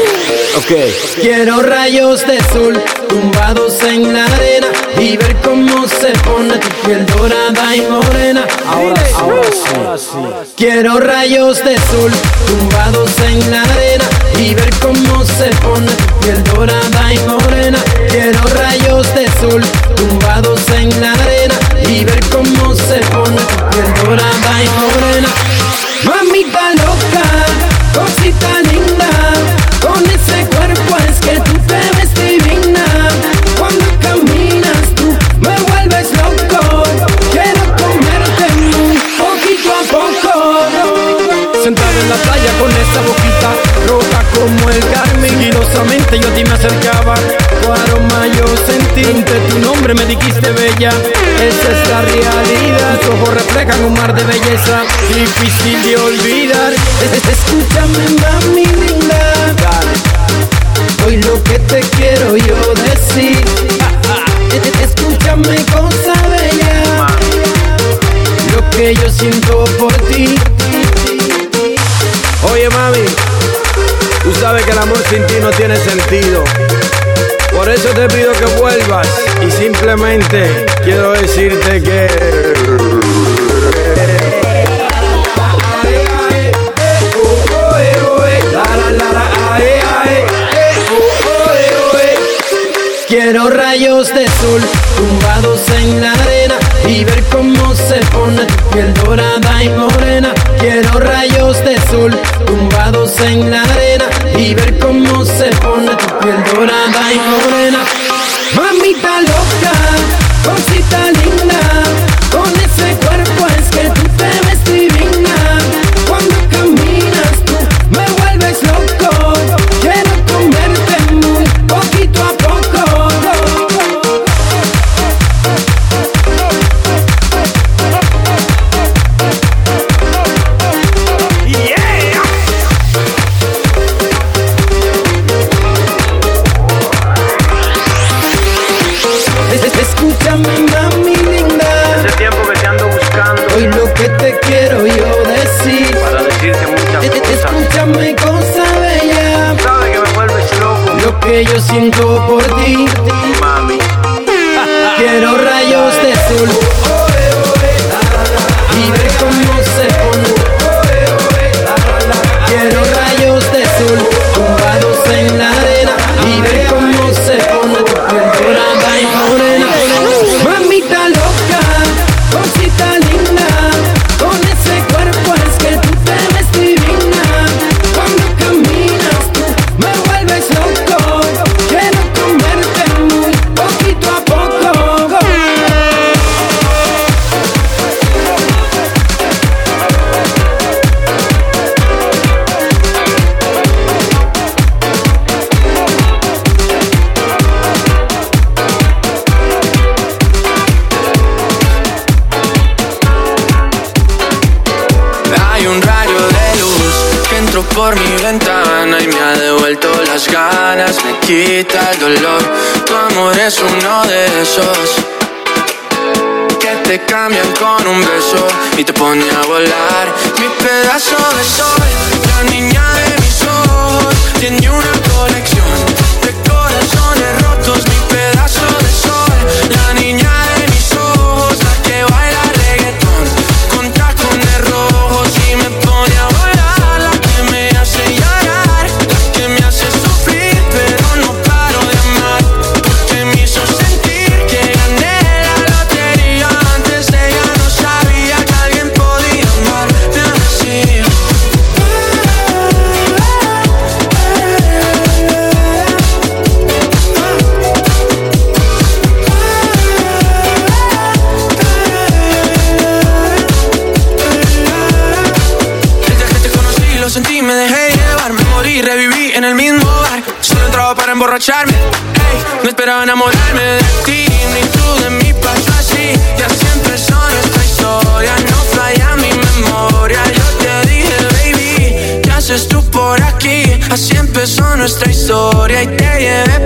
Ok. Quiero rayos de sol tumbados en la arena y ver cómo se pone tu piel dorada y morena. Ahora, ahora sí. Quiero rayos de sol tumbados en la arena y ver cómo se pone tu piel dorada y morena. Quiero rayos de sol tumbados en la arena y ver cómo se pone piel dorada y morena. Mamita loca, cosita linda, con ese cuerpo es que tú te ves divina. Cuando caminas tú me vuelves loco, quiero comerte muy poquito a poco. Sentado en la playa con esa boquita Carmen, sigilosamente yo a ti me acercaba, tu aroma yo sentí, entre tu nombre me dijiste bella, esa es la realidad, tus ojos reflejan un mar de belleza, difícil de olvidar, Es- es- escúchame mami linda, hoy lo que te quiero yo decir, Es- es- escúchame cosa bella, lo que yo siento por ti. Oye, mami. Tú sabes que el amor sin ti no tiene sentido. Por eso te pido que vuelvas. Y simplemente quiero decirte que. Quiero rayos de sol tumbados en la arena y ver cómo se pone tu piel dorada y morena. Quiero rayos de sol tumbados en la arena y ver cómo se pone tu piel dorada y morena. Mamita loca, cosita linda, con que yo y te pone a volar. Mi pedazo de sol, Hey, no esperaba enamorarme de ti, ni tú de mí pasó así. Ya siempre son esta historia, no falla mi memoria. Yo te dije, baby, ¿qué haces tú por aquí? Así empezó nuestra historia y te llevé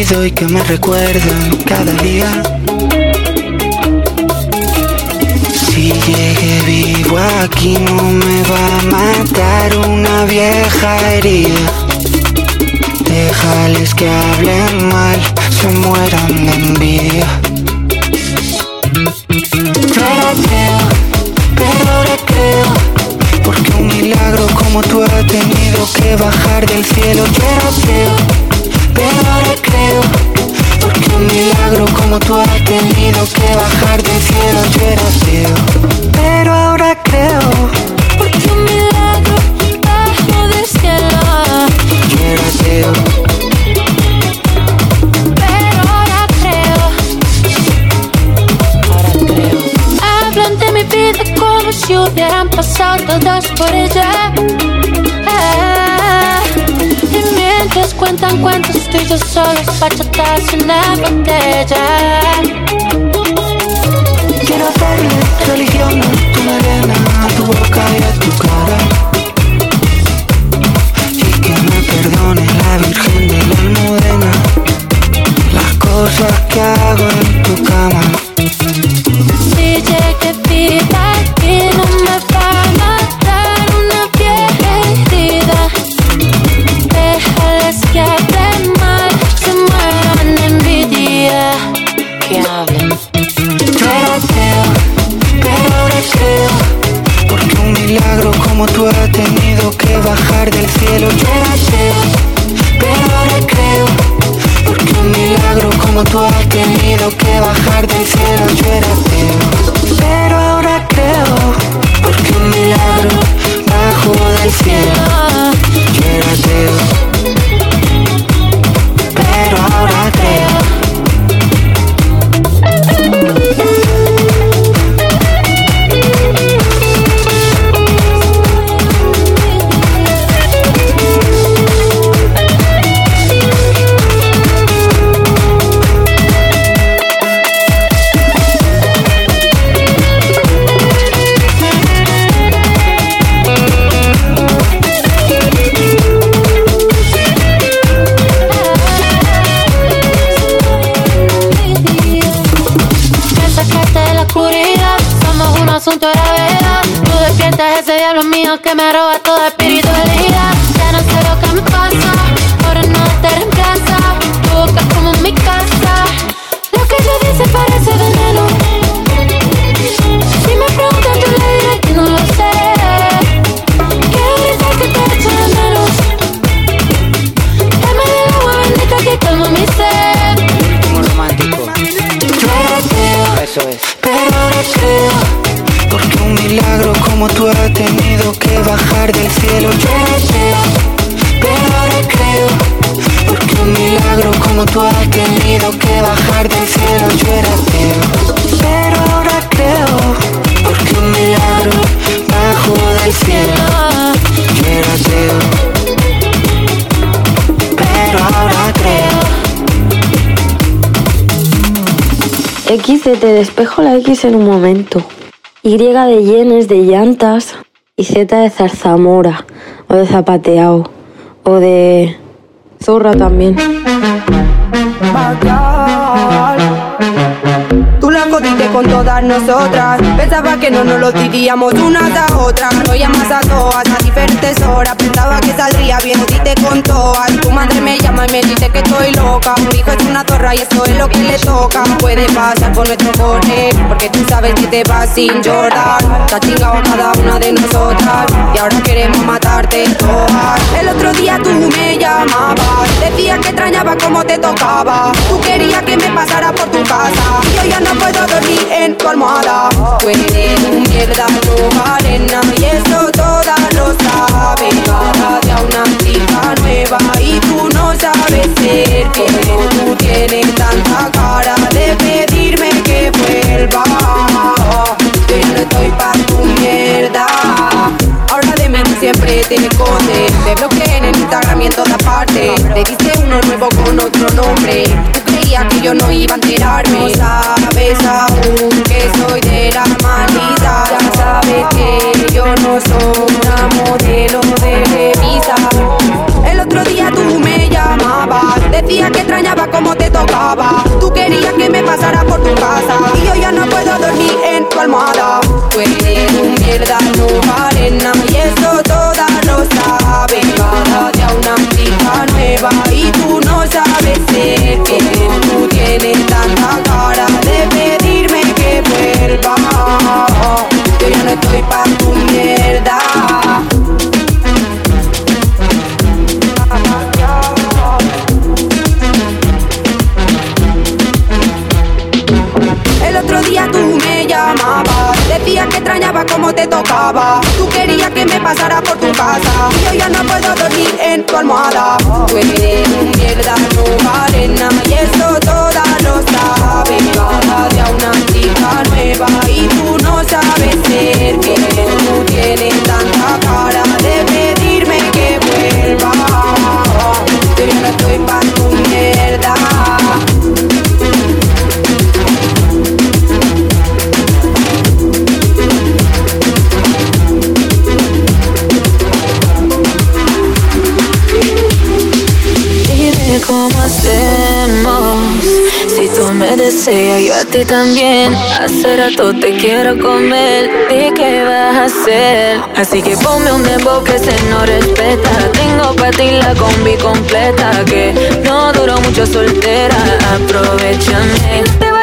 y que me recuerdan cada día. Si llegué vivo aquí no me va a matar una vieja herida. Déjales que hablen mal, se mueran de envidia. Creo, pero creo. Porque un milagro como tú ha tenido que bajar del cielo. Yo creo, ahora creo. Porque un milagro como tú has tenido que bajar del cielo. Yo era ateo, pero ahora creo. Porque un milagro bajo del cielo. Yo era ateo. Pero ahora creo. Hablan de mi vida como si hubieran pasado todas por ella. Ah, mientras cuentan cuentos tuyos solos, bachatas en una botella. Quiero hacerle religión a tu melena, a tu boca y a tu cara. Y que me perdone la Virgen de la Almudena las cosas que hago en tu cama. DJ que viva como tú ha tenido que bajar del cielo. Yo era ateo, pero ahora creo. Porque un milagro como tú ha tenido que bajar del cielo. Yo era ateo, pero ahora creo. Porque un milagro bajo del cielo. Yo era ateo, mío que me roba toda espiritualidad. X de te despejo la X en un momento. Y de yenes de llantas. Y Z de zarzamora. O de zapateado. O de zorra también. Tú la jodiste con todas nosotras. Que no nos lo diríamos unas a otras. No llamas a todas a diferentes horas. Pensaba que saldría bien si te con todas. Tu madre me llama y me dice que estoy loca. Mi hijo es una zorra y eso es lo que le toca. Puede pasar por nuestro correr. Porque tú sabes que te vas sin llorar. Ha chingado cada una de nosotras. Y ahora queremos matarte todas. El otro día tú me llamabas. Decías que extrañaba cómo te tocaba. Tú querías que me pasara por tu casa. Y yo ya no puedo dormir en tu almohada. Mierda, no arena. Y eso todas lo saben. Cada día una chica nueva. Y tú no sabes ser como tú tienes tanta cara de pedirme que vuelva. Yo no estoy pa' tu mierda. Ahora de mí siempre te escondes. Te bloqueé en Instagram y en todas partes. Te diste uno nuevo con otro nombre. Tú creías que yo no iba a enterarme. en tu almohada. Tú ti también. Hace rato te quiero comer. ¿Y qué vas a hacer? Así que ponme un dembow que se no respeta. Tengo para ti la combi completa. Que no duró mucho soltera. Aprovechame.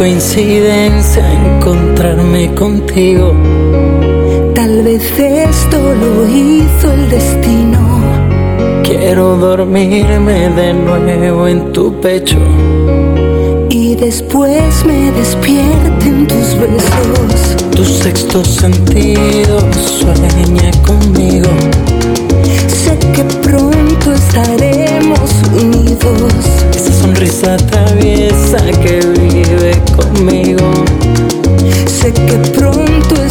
coincidencia encontrarme contigo. Tal vez esto lo hizo el destino. Quiero dormirme de nuevo en tu pecho. Y después me despierten tus besos. Tu sexto sentido sueña conmigo. Sé que pronto estaremos unidos sonrisa traviesa que vive conmigo. Sé que pronto es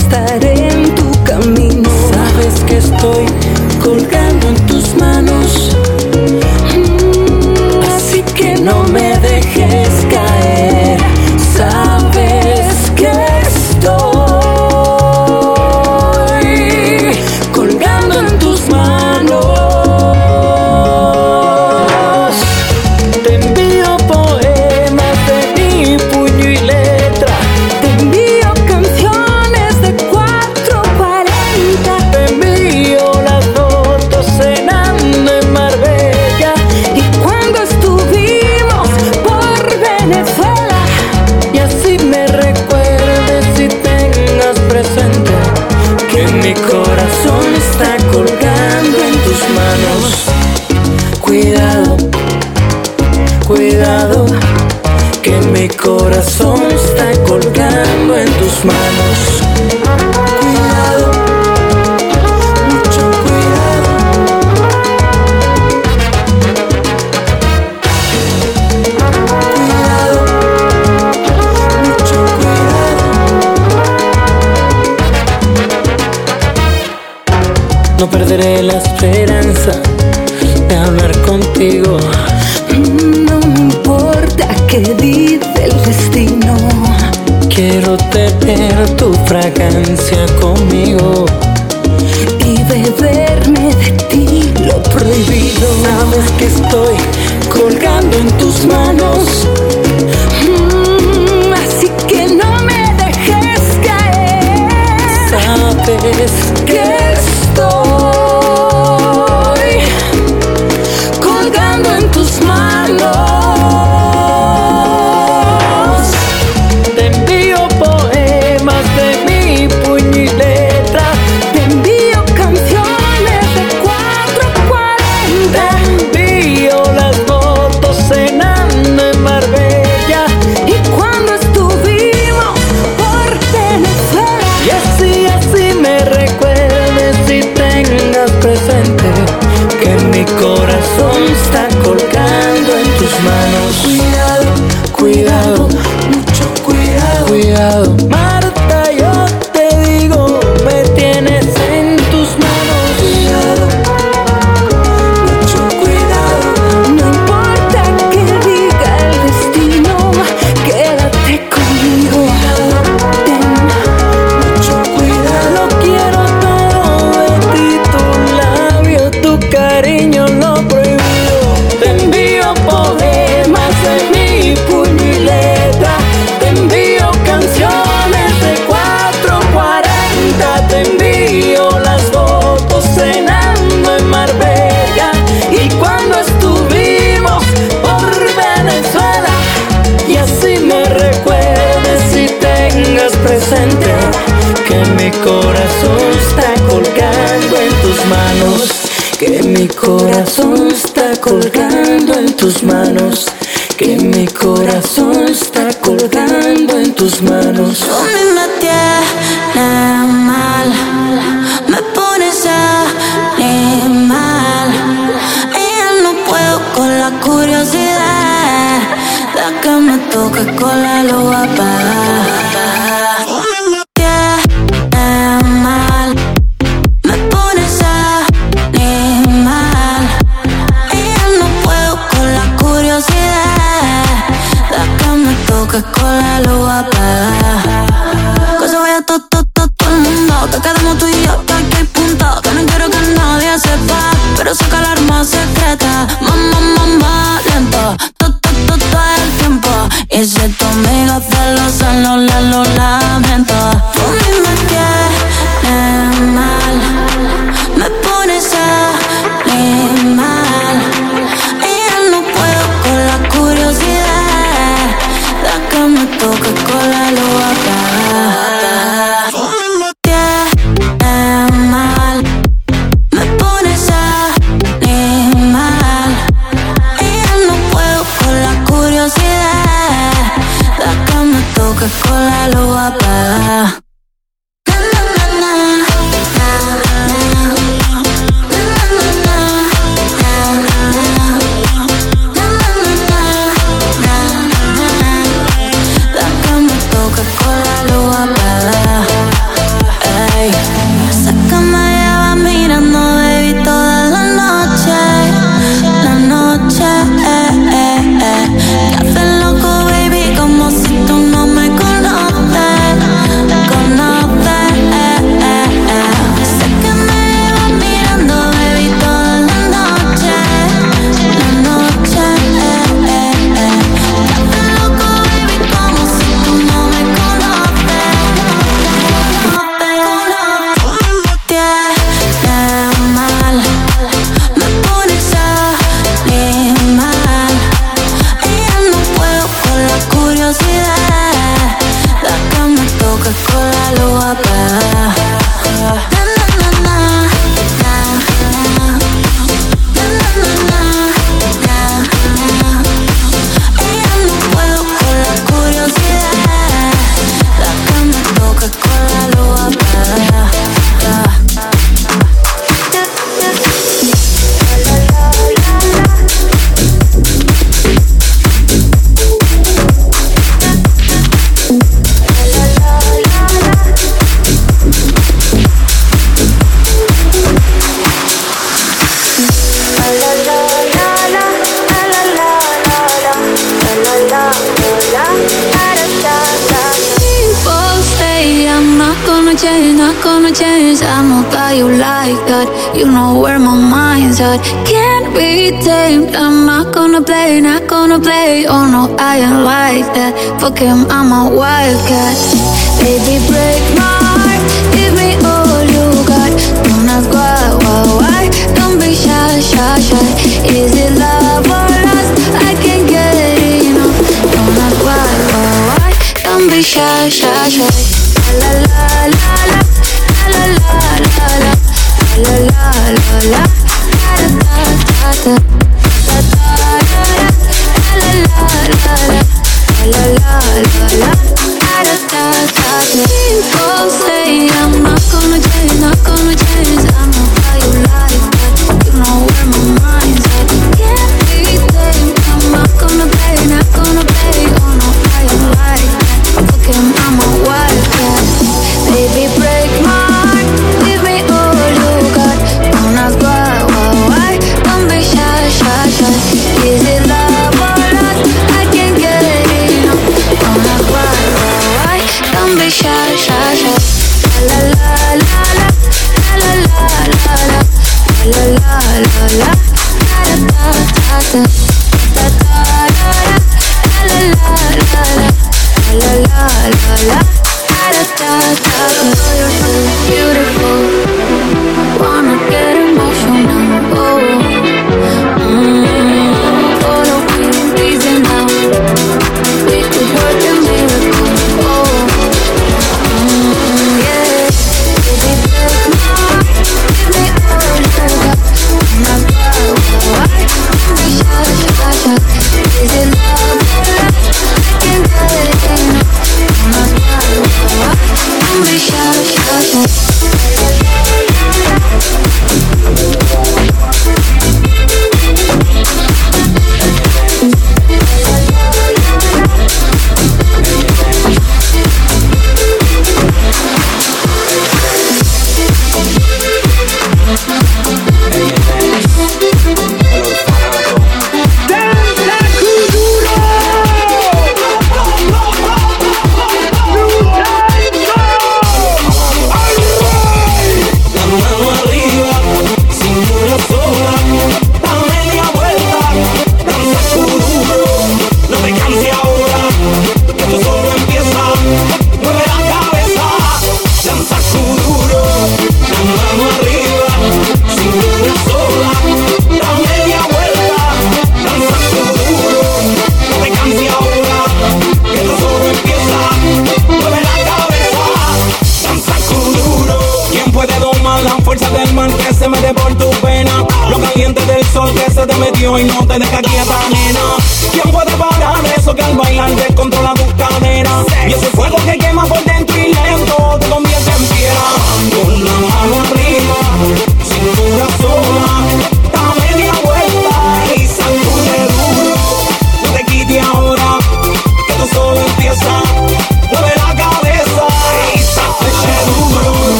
me toque con la luz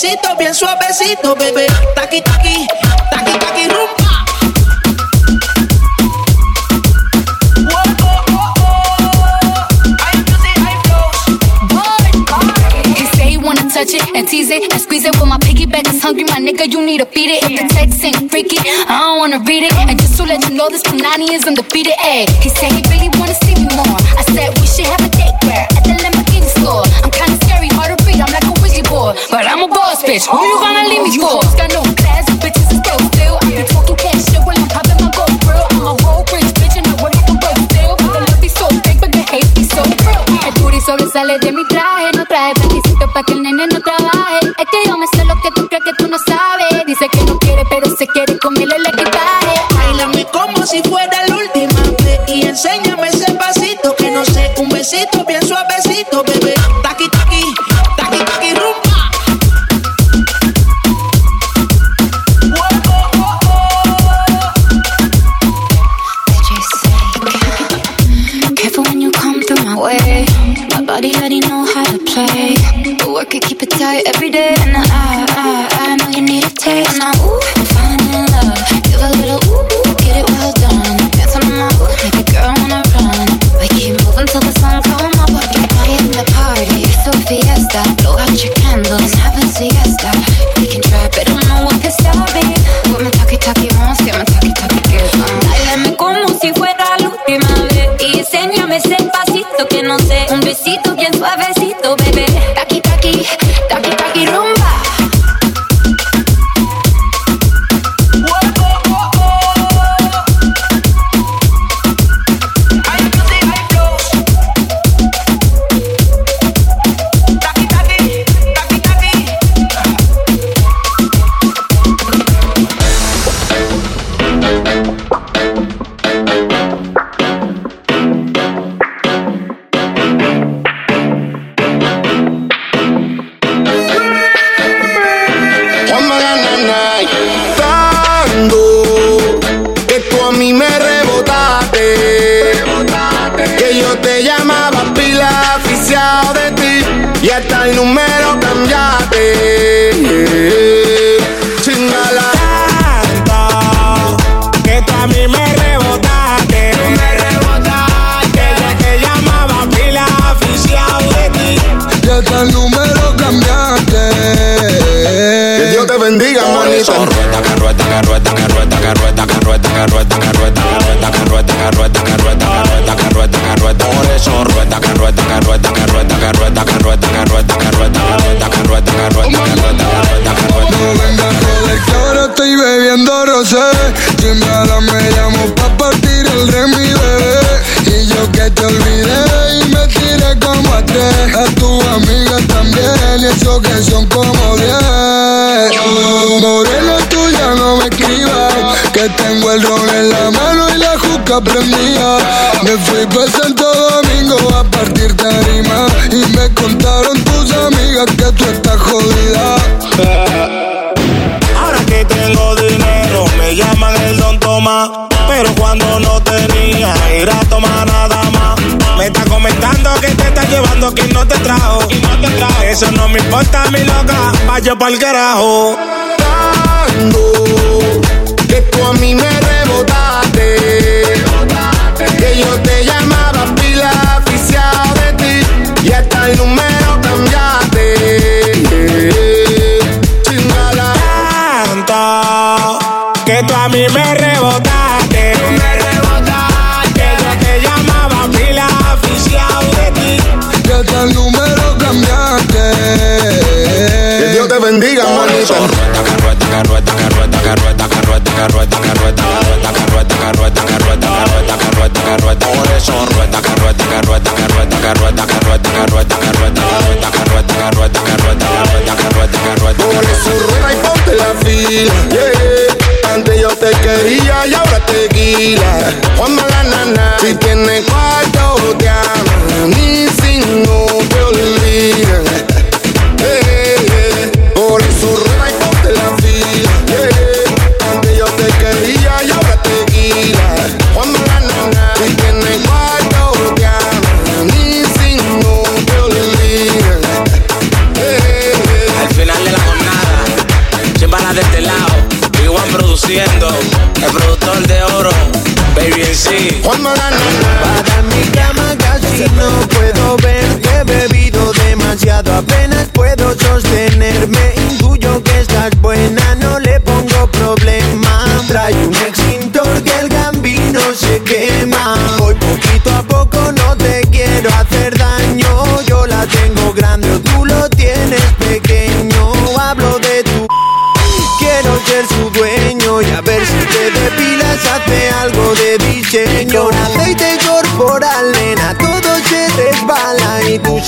besito, bien suavecito, bebé. Taqui, taqui, taqui, taqui, rumba. touch it and tease it and squeeze it. When my piggyback is hungry, my nigga, you need to feed it. If the text ain't freaky, I don't wanna read it. And just to let you know, this Panani is undefeated. Ayy, he said he really wanna see vaya pa'l carajo. Dando, que tú a mí me porquería y ahora tequila. Juanma la nana, si tiene cuarto, te amo. One more night. Para mi cama casi no puedo verte, bebido demasiado apenas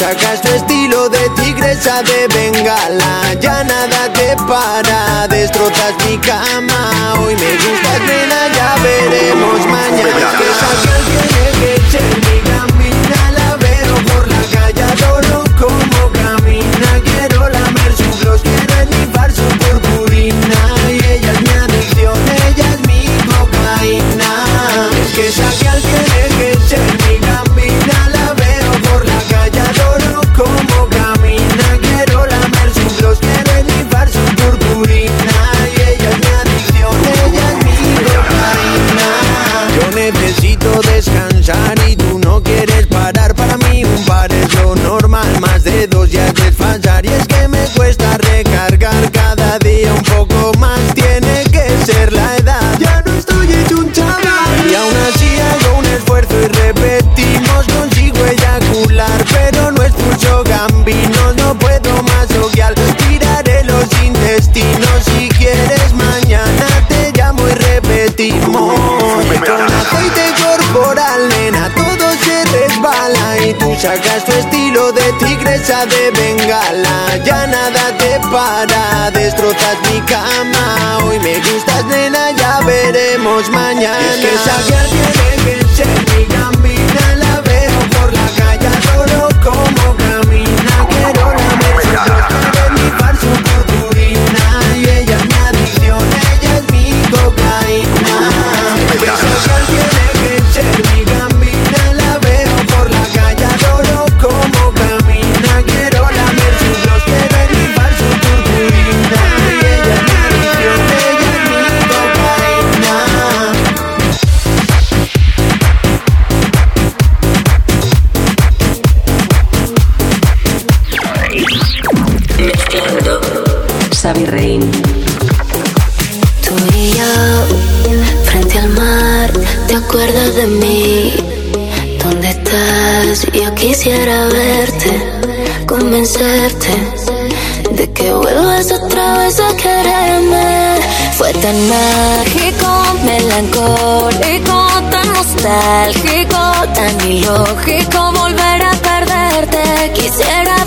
Sacas este tu estilo de tigresa de bengala, ya nada te para, destrozas mi cama. Hoy me gustas, nena, ya veremos mañana de bebé. tan córico, tan nostálgico, tan ilógico volver a perderte. Quisiera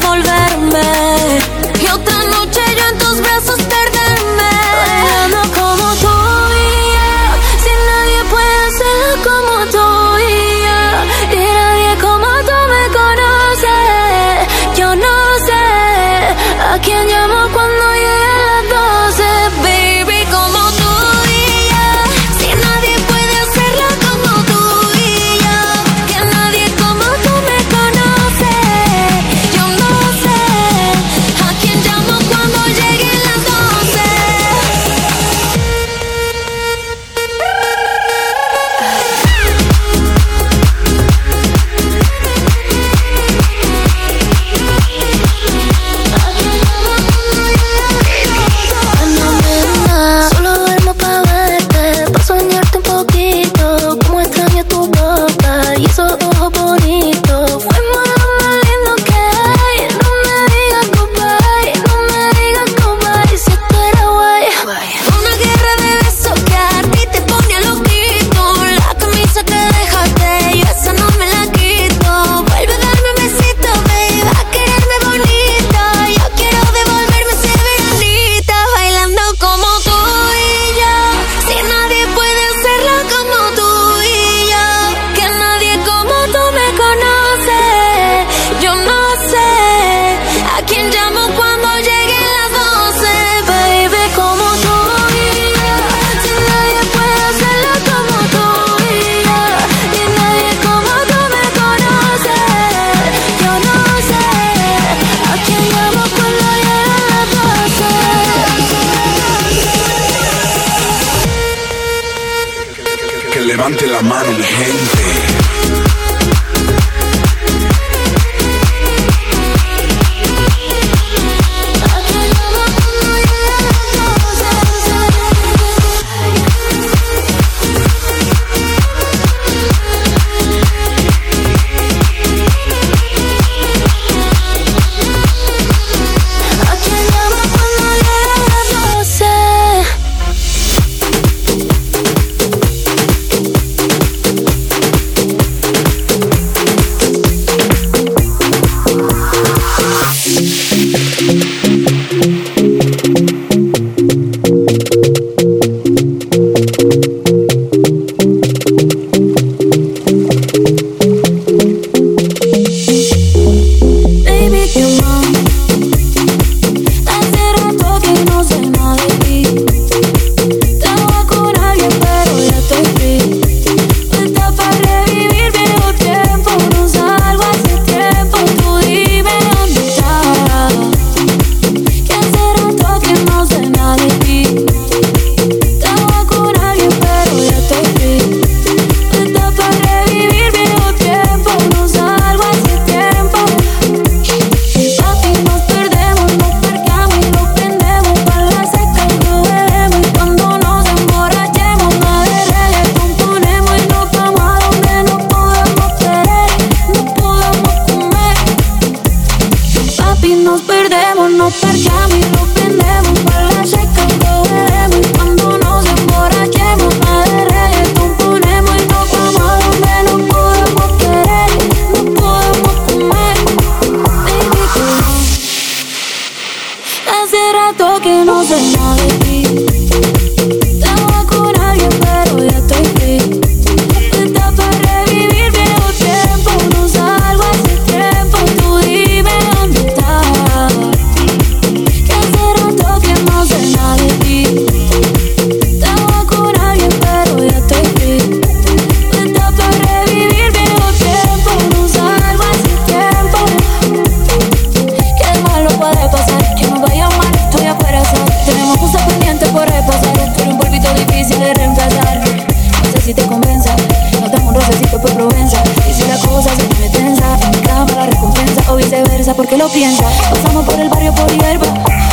piensa. Pasamos por el barrio por hierba.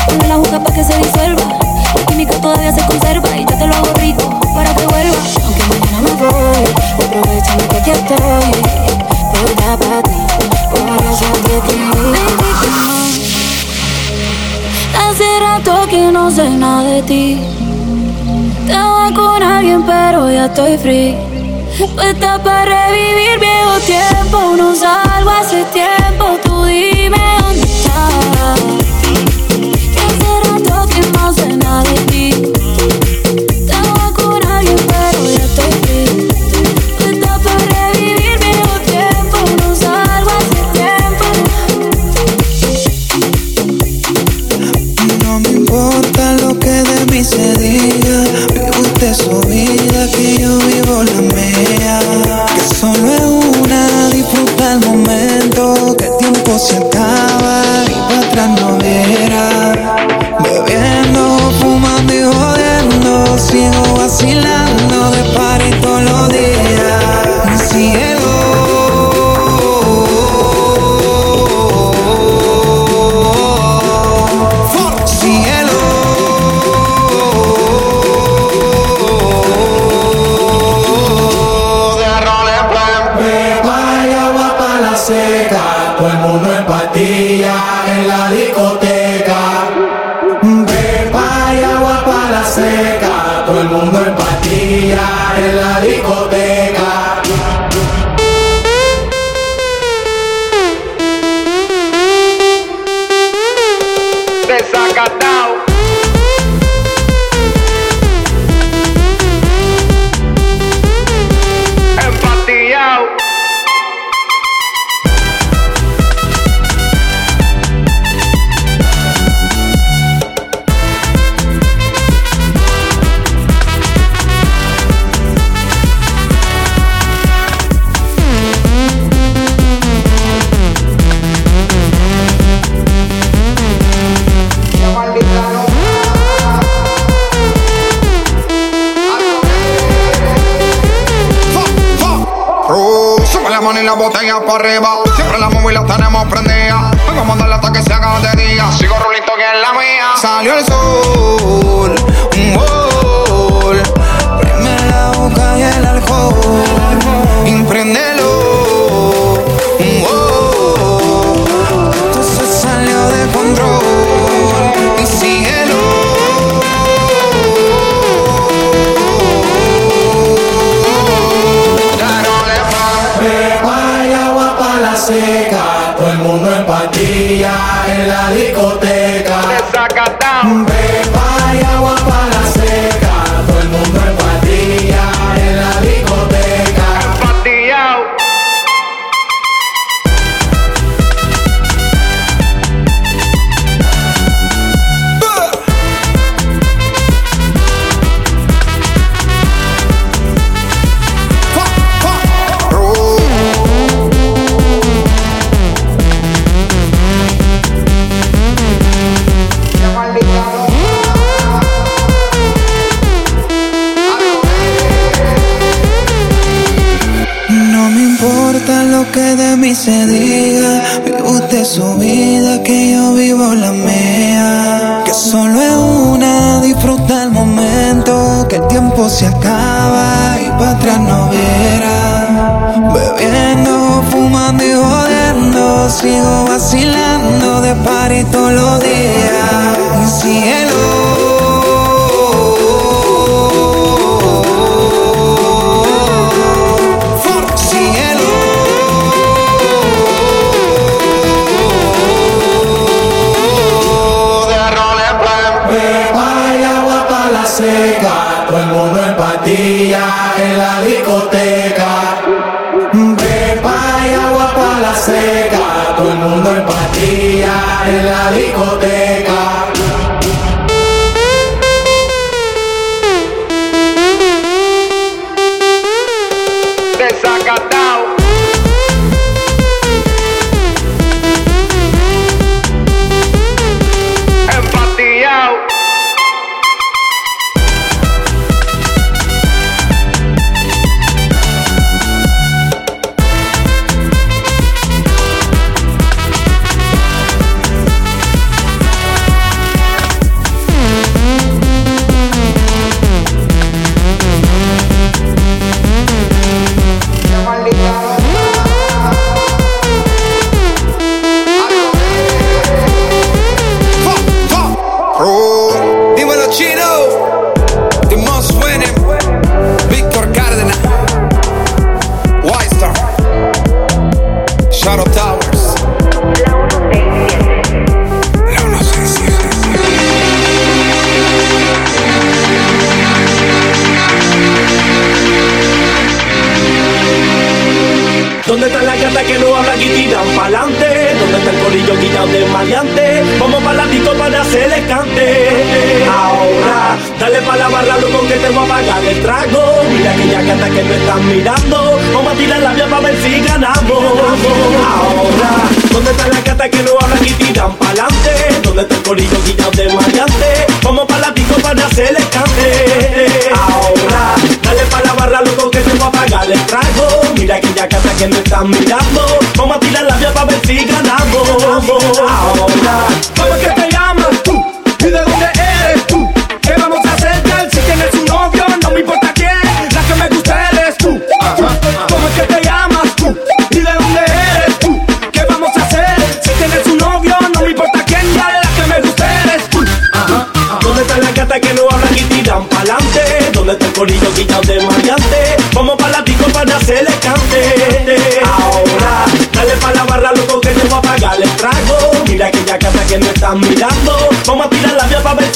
Ponme la juca para que se disuelva. La química todavía se conserva y yo te lo hago rico para que vuelva. Aunque mañana me voy, aprovechando que aquí estoy. Toda para ti, ahora ya te quiero. Hace rato que no sé nada de ti. te Estaba con alguien pero ya estoy free. Puesta para revivir bien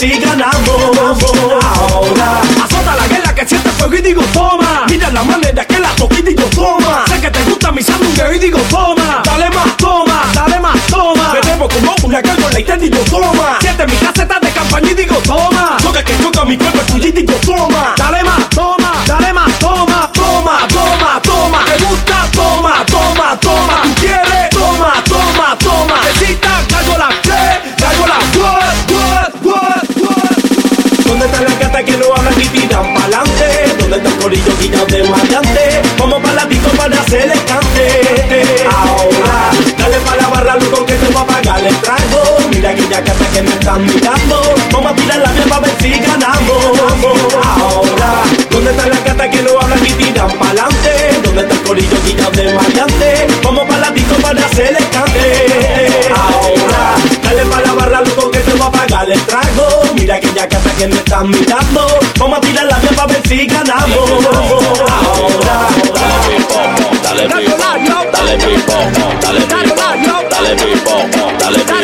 si ganamos. Ahora, azota la guerra que siente fuego y digo que me están mirando Vamos a tirar la vía pa' ver si ganamos Ahora, ¿dónde están las gatas que no hablan y tiran pa'lante? ¿Dónde está el corillo guillado de maleante? Vamos pa' la disco para hacer el cante Ahora, dale pa' la barra loco que te voy a pagar el trago Mira aquella casa que me están mirando Vamos a tirar la vía pa' ver si ganamos Ahora Dale pipo, dale pipo, dale pipo, dale pipo, dale pipo, dale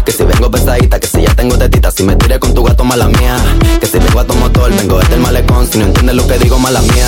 Que si vengo pesadita, que si ya tengo tetita, si me tiré con tu gato, mala mía. Que si vengo a tu motor, vengo desde el malecón, si no entiendes lo que digo, mala mía.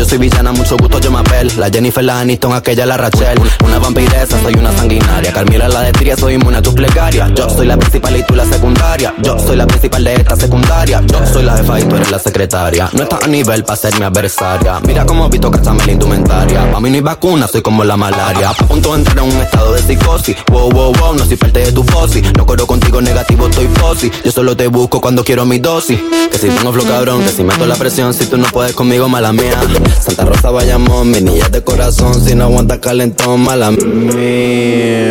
yo soy villana, mucho gusto, yo me apel. La Jennifer, la Aniston, aquella, la Rachel. Una vampiresa, soy una sanguinaria. Carmila, la de soy inmune a tus plegarias. Yo soy la principal y tú la secundaria. Yo soy la principal de esta secundaria. Yo soy la jefa y tú eres la secretaria. No estás a nivel para ser mi adversaria. Mira cómo visto cachame la indumentaria. Pa' mí no hay vacuna, soy como la malaria. A punto de entrar en un estado de psicosis. Wow, wow, wow, no soy parte de tu fosi. No corro contigo negativo, estoy fosi. Yo solo te busco cuando quiero mi dosis. Que si tengo flow cabrón, que si meto la presión, si tú no puedes conmigo, mala mía. Santa Rosa, vayamos, mi niña de corazón, si no aguanta calentón, mala mía.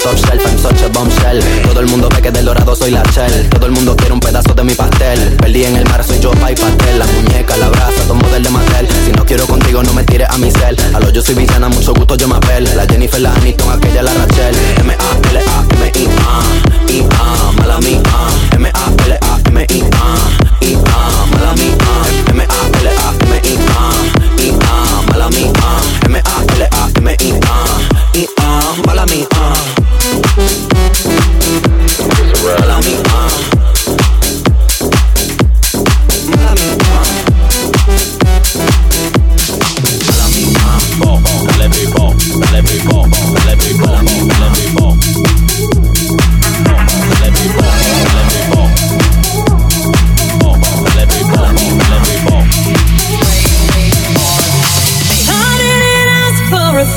Top shelf, I'm such a bombshell Todo el mundo ve que del dorado soy la shell. Todo el mundo quiere un pedazo de mi pastel. Perdí en el mar, soy yo, pa' y pastel La muñeca, la brasa, tomo del de Mattel. Si no quiero contigo, no me tires a mi cel. A lo yo soy villana, mucho gusto, yo me apel. La Jennifer, la Aniston, aquella, la Rachel. M-A-L-A-M-I-A I-A, mala mía. M-A-L-A-M-I-A I-A, mala mía. M-A-L-A-M-I-A I-A, mala mía. M-A-L-A-M-I-A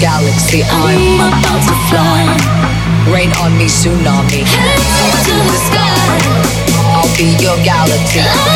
Galaxy. I'm about to fly. Rain on me, tsunami. Up to the sky. I'll be your galaxy.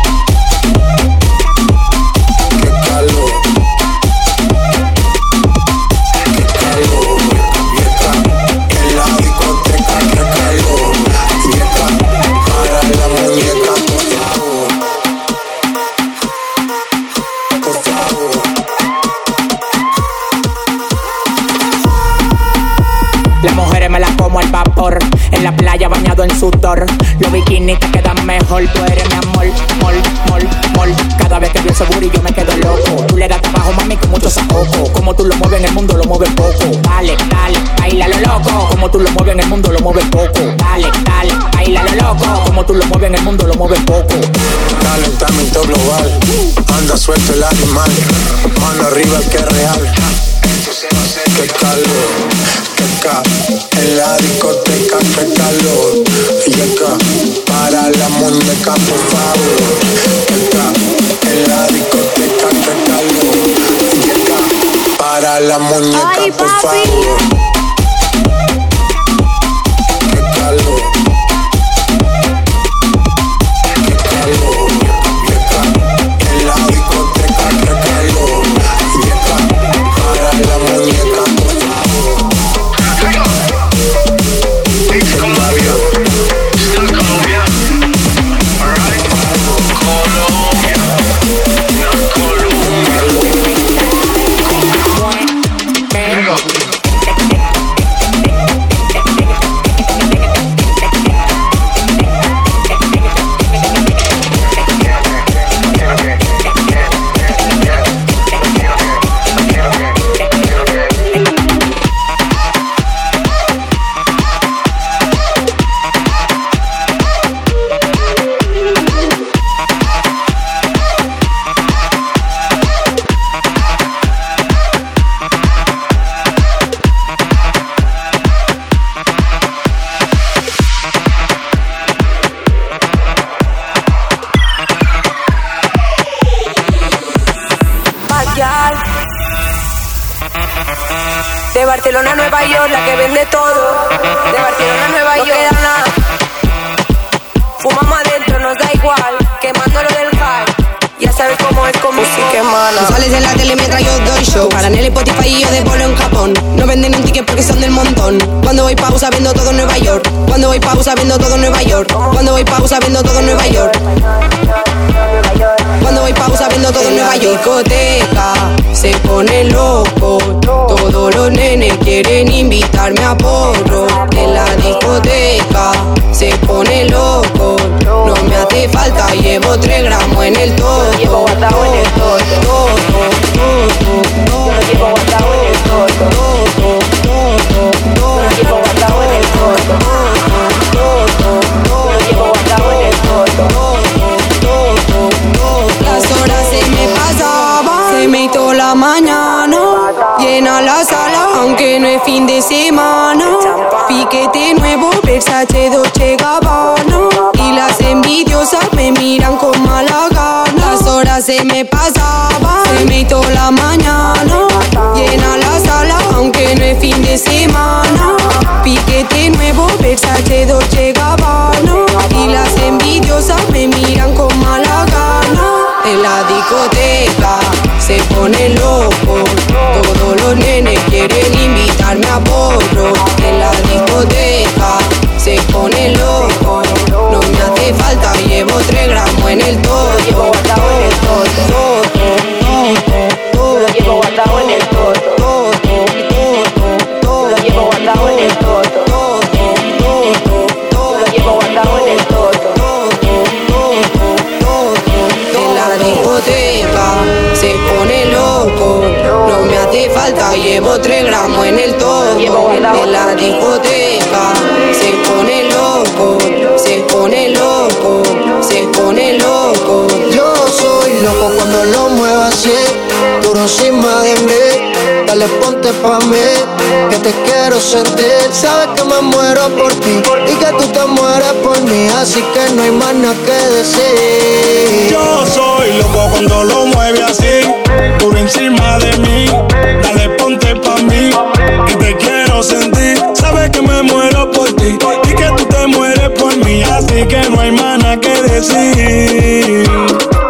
en el mundo lo mueves poco. Dale, dale, baila lo loco. Como tú lo mueves en el mundo lo mueves poco. Calentamiento global, anda suelto el animal. Mano arriba el que es real. Qué calor, qué calor, en la discoteca qué calor, y acá para la muñeca por favor, qué calor, en la discoteca qué calor, y acá para la muñeca por favor.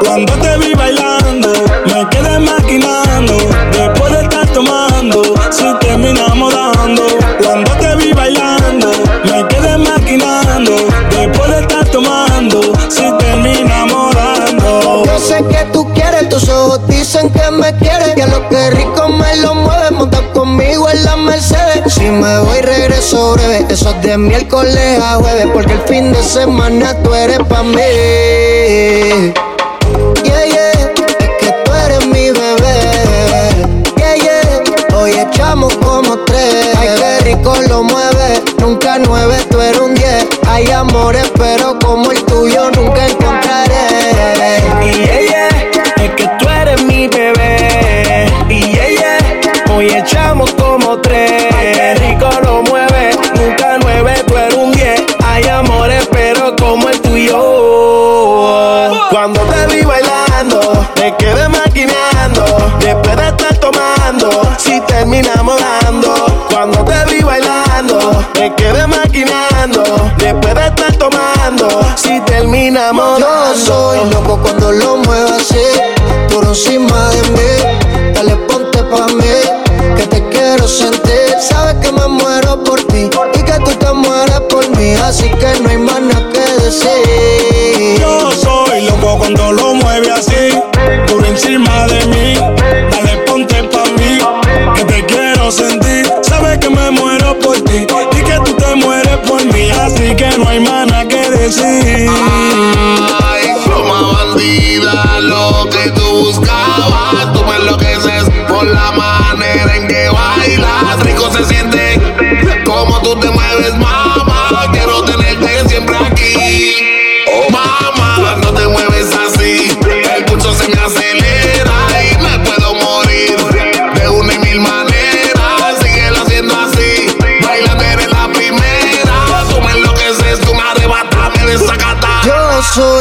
Cuando te vi bailando, me quedé maquinando. Después de estar tomando, si terminamos dando. Cuando te vi bailando, me quedé maquinando. Después de estar tomando, si terminamos dando. Yo sé que tú quieres, tus ojos dicen que me quieres. Que lo que rico me lo mueve, monta conmigo en la Mercedes. Si me voy, de miércoles a jueves, porque el fin de semana tú eres pa' mí. Yeah, yeah, es que tú eres mi bebé. Yeah, yeah, hoy echamos como tres. Ay, qué rico lo mueve, nunca nueve, tú eres un diez. Hay amores, pero como el tuyo nunca Cuando te vi bailando, me quedé maquineando. Después de estar tomando, si terminamos Yo soy loco cuando lo muevo así, por encima de mí. Dale, ponte pa' mí, que te quiero sentir. Sabes que me muero por ti y que tú te mueres por mí, así que no hay más nada que decir. Yo soy loco cuando lo mueve así, por encima de mí. Dale, quiero sentir. Sabes que me muero por ti y que tú te mueres por mí, así que no hay más nada que decir.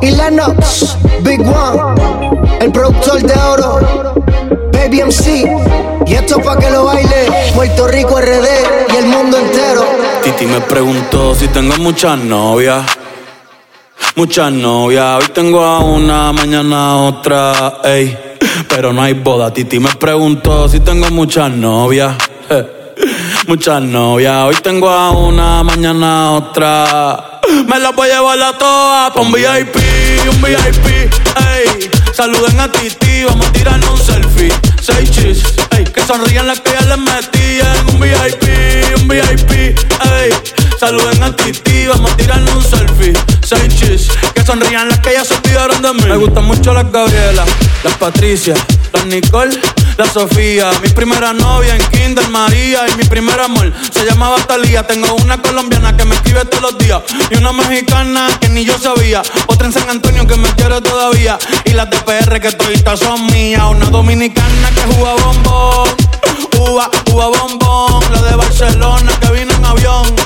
Y Lennox, Big One, el productor de oro, Baby MC, y esto pa' que lo baile, Puerto Rico RD y el mundo entero. Titi me preguntó si tengo muchas novias. Muchas novias, hoy tengo a una, mañana otra, ey. Pero no hay boda. Titi me preguntó si tengo muchas novias. Muchas novias, hoy tengo a una, mañana otra. Me las voy a llevar a todas pa' un VIP, un VIP, ey. Saluden a Titi, vamos a tirarnos un selfie. Seis chis, ey. Que sonrían las que ya les metí en un VIP, un VIP, ey. Saluden a Titi, vamos a tirarnos un selfie. Seis chis, que sonrían las que ya se olvidaron de mí. Me gustan mucho las Gabriela, las Patricia, las Nicole, la Sofía. Mi primera novia en Kinder María y mi primer amor se llamaba Talía. Tengo una colombiana que me escribe todos los días y una mexicana que ni yo sabía. Otra en San Antonio que me quiere todavía y las de que toditas son mías. Una dominicana que juega bombón, uva, uva bombón. La de Barcelona que vino en avión.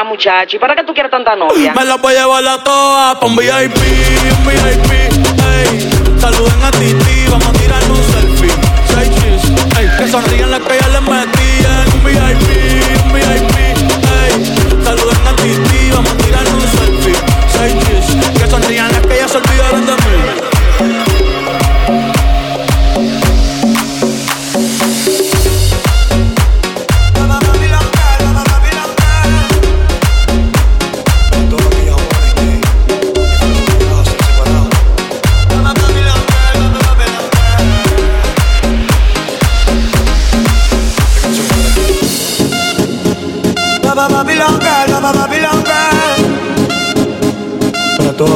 acá, muchacho. ¿Y para qué tú quieres tanta novia? Me la voy a llevar a toa pa' un VIP, un VIP, ey. Saluden a ti Titi, vamos a tirar un selfie. Seis chis, ey. Que sonríen las que ya les metí en un VIP.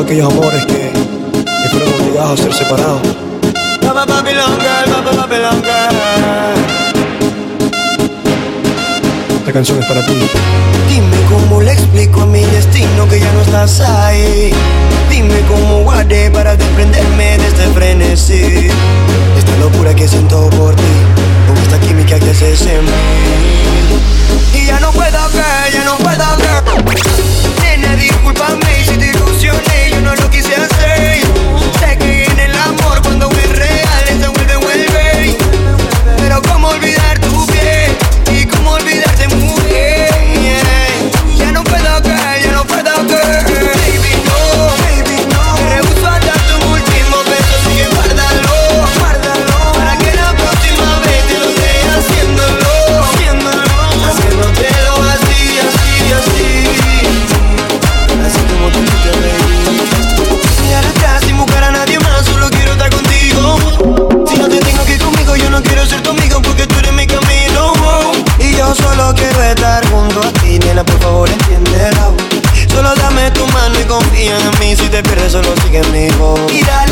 aquellos amores que, que fueron obligados a ser separados. Papa Babylon Girl, Papa Babylon Girl. Esta canción es para ti. Dime cómo le explico a mi destino que ya no estás ahí. Dime cómo guardé para desprenderme de este frenesí. Esta locura que siento por ti, con esta química que haces en mí. Y ya no puedo ver, ya no puedo ver. Nena, discúlpame si te traicioné, yo no lo quise hacer. te pierdes solo sigue en mi voz. Mira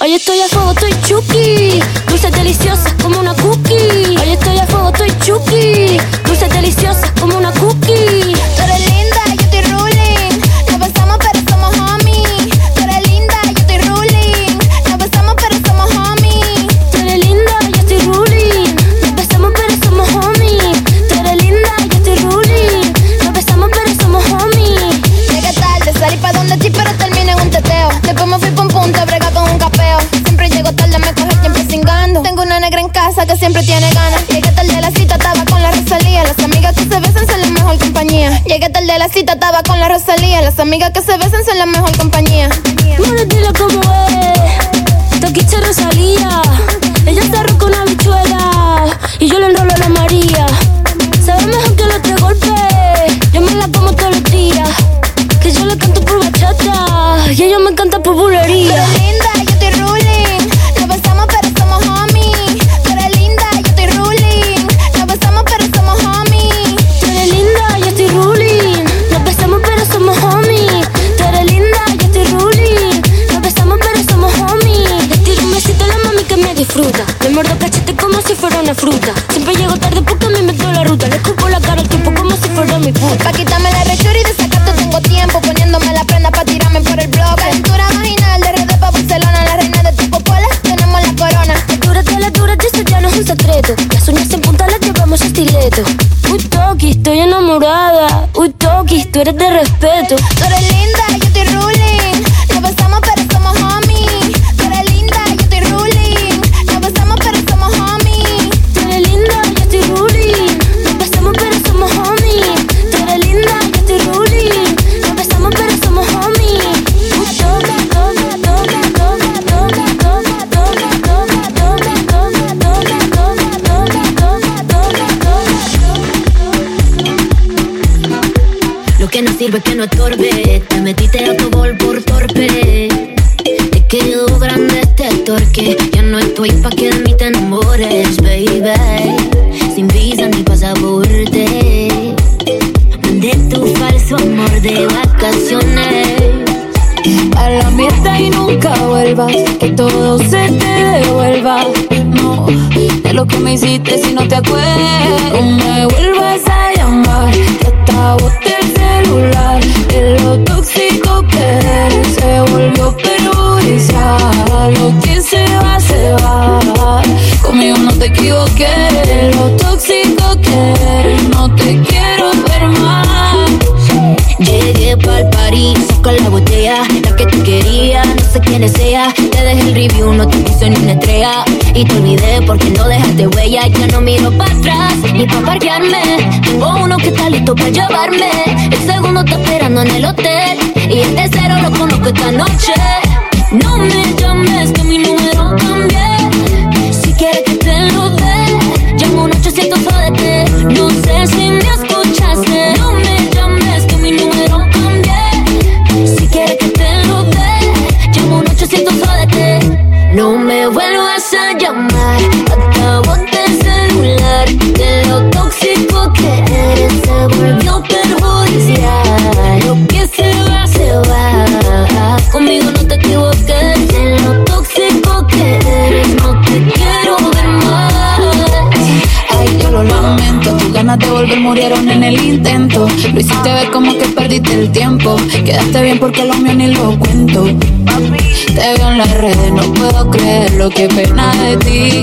Hoy estoy a favor que se ve y te olvidé porque no dejaste huella. Ya no miro para atrás ni para parquearme. Tengo uno que está listo para llevarme. El segundo está esperando en el hotel y el tercero lo conozco esta noche. No me llames que mi número cambié. ganas de volver murieron en el intento. Lo hiciste ver como que perdiste el tiempo. Quedaste bien porque lo mío ni lo cuento. Te veo en las redes, no puedo creer lo que pena de ti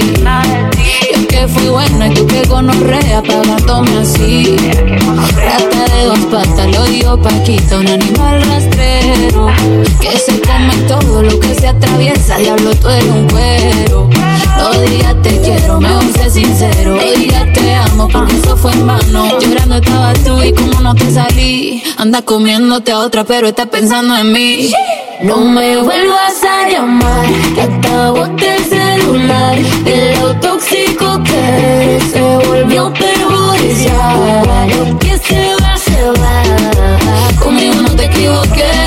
que fui buena, yo que gonorrea pagándome así. Rata de dos patas, lo digo Paquita, un animal rastrero. Que se come todo lo que se atraviesa, diablo tú eres un cuero. No digas te quiero, me sé sincero. No digas te amo, porque eso fue en vano. Llorando estabas tú y como no te salí. Anda comiéndote a otra, pero estás pensando en mí. No me vuelvas a llamar, que acabo el celular. Del auto tóxico que se volvió perjudicial. Lo que se va, se va. Conmigo no te equivoques.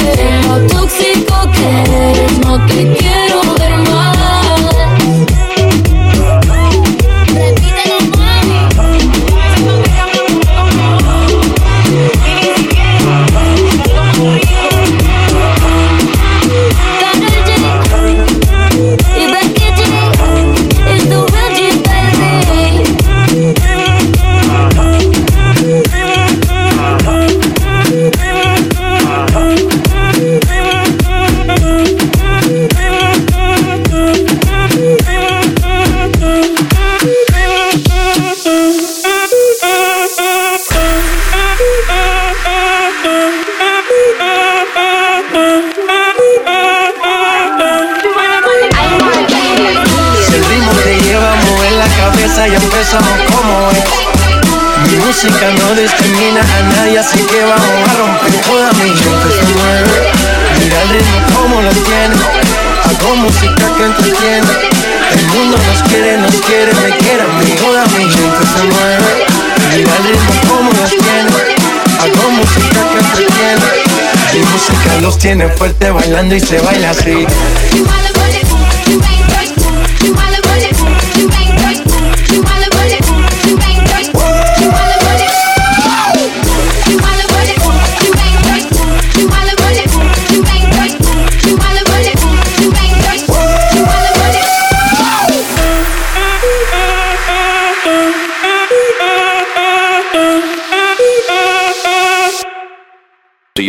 Tiene fuerte bailando y se baila así.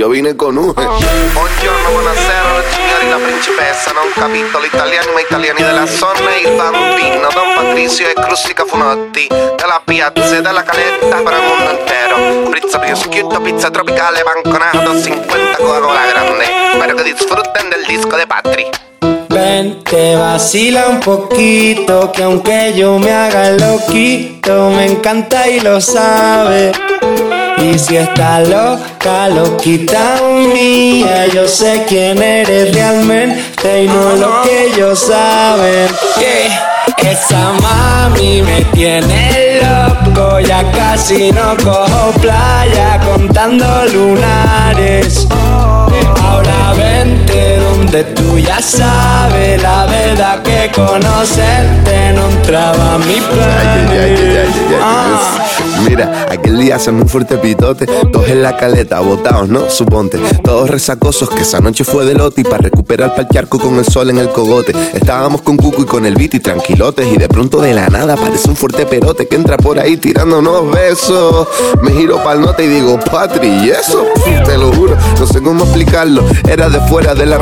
Vine con un Buongiorno, buonasera, signori, la principessa. Non capitolo italiani ma italiani della zona Il bambino, Don Patricio e Crustica Funotti Della piazza e della caletta per il mondo intero. Pizza prosciutto, pizza tropicale, banconato 50 Coca-Cola grande. Spero que disfruten del disco de Patri. Ven, te vacila un poquito, que aunque yo me haga el loquito, me encanta y lo sabe. Y si está loca, loquita mía, yo sé quién eres realmente y no lo que ellos saben. Que esa mami me tiene loco, ya casi no cojo playa contando lunares. Ahora vente tú ya sabes la verdad que conocerte no entraba a mi plan. Ah. Mira, aquel día hacemos un fuerte pitote, todos en la caleta, botados, ¿no? Suponte, todos resacosos, que esa noche fue de lote y para recuperar pa'l charco con el sol en el cogote. Estábamos con Cuco y con el beat y tranquilotes y de pronto de la nada aparece un fuerte perote que entra por ahí tirándonos besos. Me giro pa'l note y digo, Patri, ¿y eso? Te lo juro, no sé cómo explicarlo. Era de fuera de la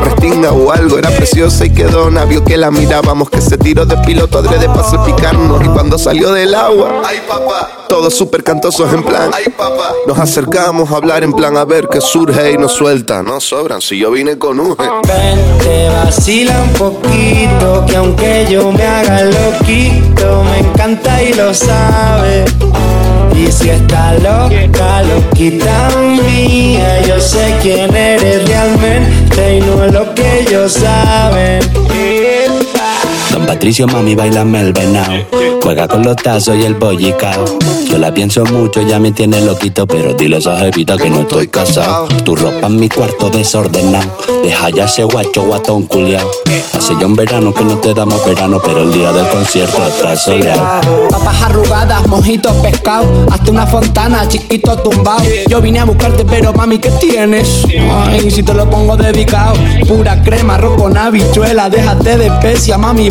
o algo, era preciosa y quedó vio que la mirábamos, que se tiró de piloto adrede para picarnos y cuando salió del agua, ay papá, todos súper cantosos en plan, ay papá, nos acercamos a hablar en plan a ver qué surge y nos suelta, no sobran, si yo vine con un Ven, te vacila un poquito, que aunque yo me haga loquito, me encanta y lo sabe. Si está loca, loquita mía, yo sé quién eres realmente y no es lo que ellos saben. Patricio, mami, bailame el venao. Juega con los tazos y el bollicao. Yo la pienso mucho, ya me tiene loquito, pero dile a jevita que no estoy casado. Tu ropa en mi cuarto desordenado. Deja ya ese guacho guatón culiao. Hace ya un verano que no te damos verano, pero el día del concierto está soleado. Papas arrugadas, mojitos pescado, hasta una fontana, chiquito tumbado. Yo vine a buscarte, pero mami, ¿qué tienes? Ay, si te lo pongo dedicado, pura crema, arroz con habichuela, déjate de especia, mami,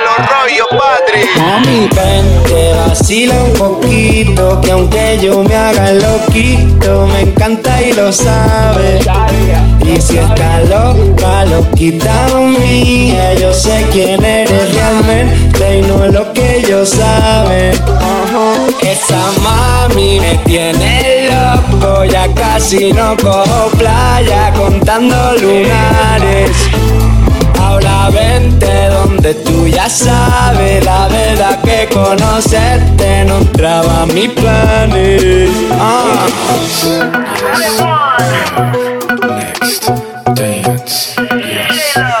Rollo, Patri. Mami, ven, te vacila un poquito, que aunque yo me haga loquito, me encanta y lo sabe. Y si está loca, loquita mía, yo sé quién eres realmente y no es lo que ellos saben. Esa mami me tiene loco, ya casi no cojo playa contando lunares. Vente donde tú ya sabes la verdad que conocerte no entraba a mis planes. Ah. Shimmy,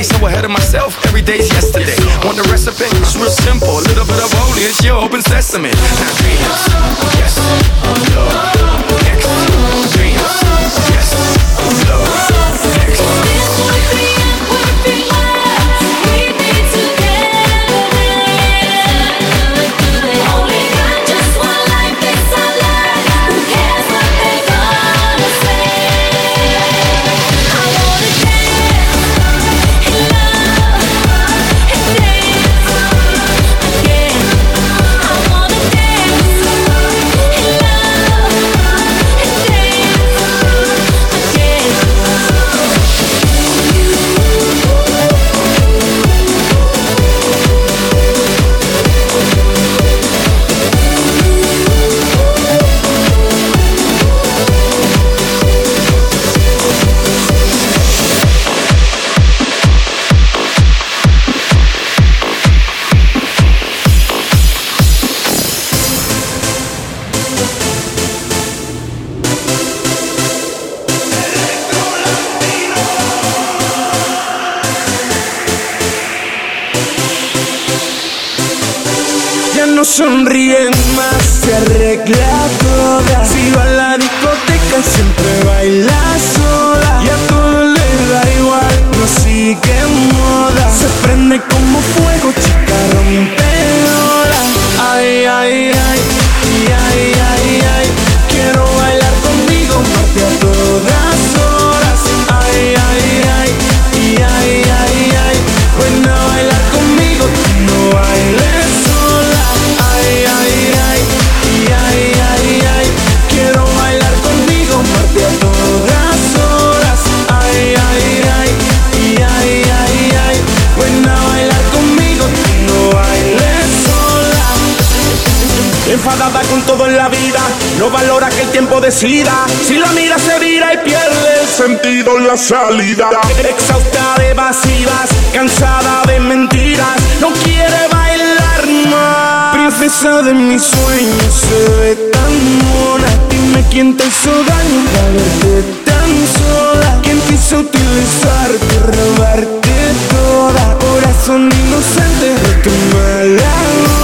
day. So ahead of myself, every day's yesterday. Want the recipe? It's real simple. A little bit of holy, it's your open sesame. Now dreams, yes, love, la salida. Exhausta de evasivas, cansada de mentiras, no quiere bailar más. Princesa de mis sueños, se ve tan mona. Dime quién te hizo daño para verte tan sola. ¿Quién quiso utilizarte, robarte toda? Corazón inocente, roto mala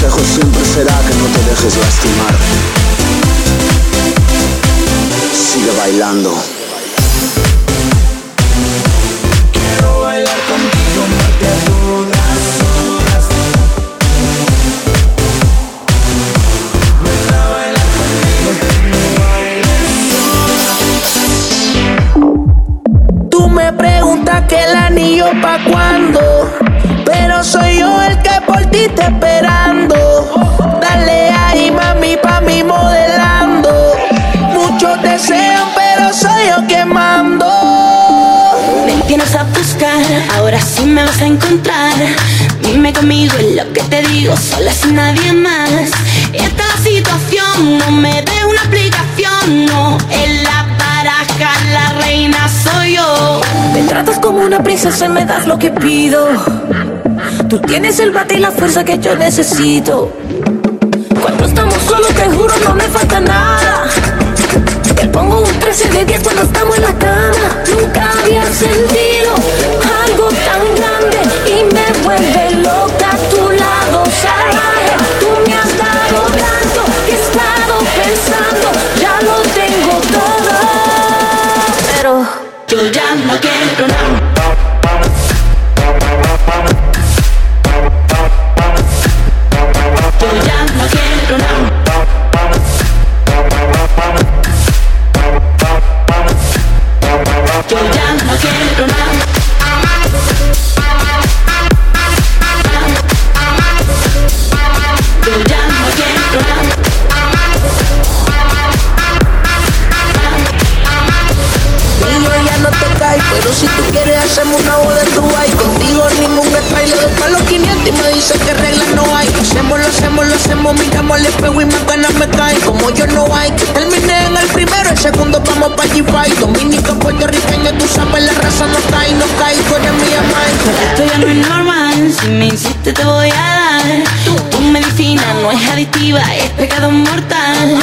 consejo siempre será que no te dejes lastimar. Sigue bailando. Encontrar. Dime conmigo es lo que te digo, sola sin nadie más. Esta situación, no me des una explicación, no. En la baraja la reina soy yo. Me tratas como una princesa y me das lo que pido. Tú tienes el bate y la fuerza que yo necesito. Cuando estamos solos, te juro, no me falta nada. Te pongo un 13 de 10 cuando estamos en la cama. Nunca había sentido vuelve loca a tu lado salvaje. Tú me has dado tanto que he estado pensando, ya lo tengo todo. Pero Yo ya no quiero nada. Como yo no hay, terminé en el primero, el segundo vamos pa' G5. Dominica, puertorriqueño, tú sabes, la raza no cae, no cae, tú eres mía, Esto ya no es normal, si me insistes te voy a dar. Tu medicina no es adictiva, es pecado mortal.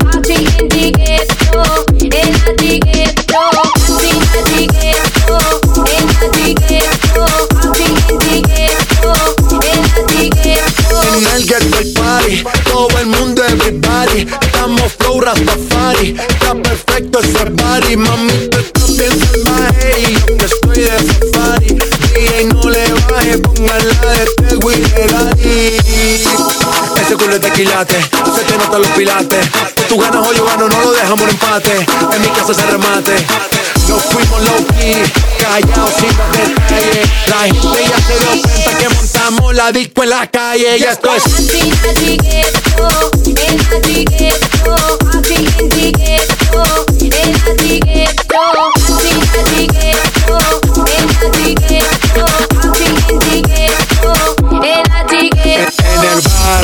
Body Mami, tú estás bien salvaje y yo que estoy de safari. DJ no le baje, póngala de Tego y de Daddy Ese culo es de quilate, se te notan los pilates. Tú ganas o yo gano, no lo dejamos en empate. En mi casa se remate. Nos fuimos low key, callados sin más detalles. La gente ya se dio cuenta que montamos la disco en la calle Y esto es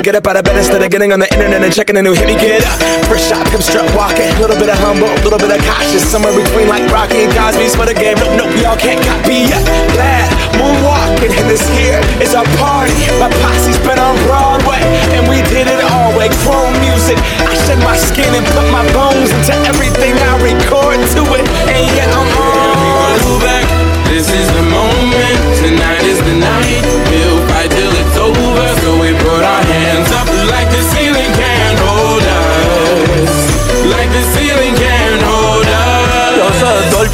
To get up out of bed instead of getting on the internet and checking a new hit. Me get up. First shot, hip strut walking. A little bit of humble, a little bit of cautious. Somewhere between like Rocky and Cosby's for the game. Nope, nope, we all can't copy yet. Glad moonwalking, and this here is our party. My posse's been on Broadway, and we did it all way. Chrome music. I shed my skin and put my bones into everything I record to it. And yet I'm on. back. This is the moment. Tonight is the night. We'll fight till it's over.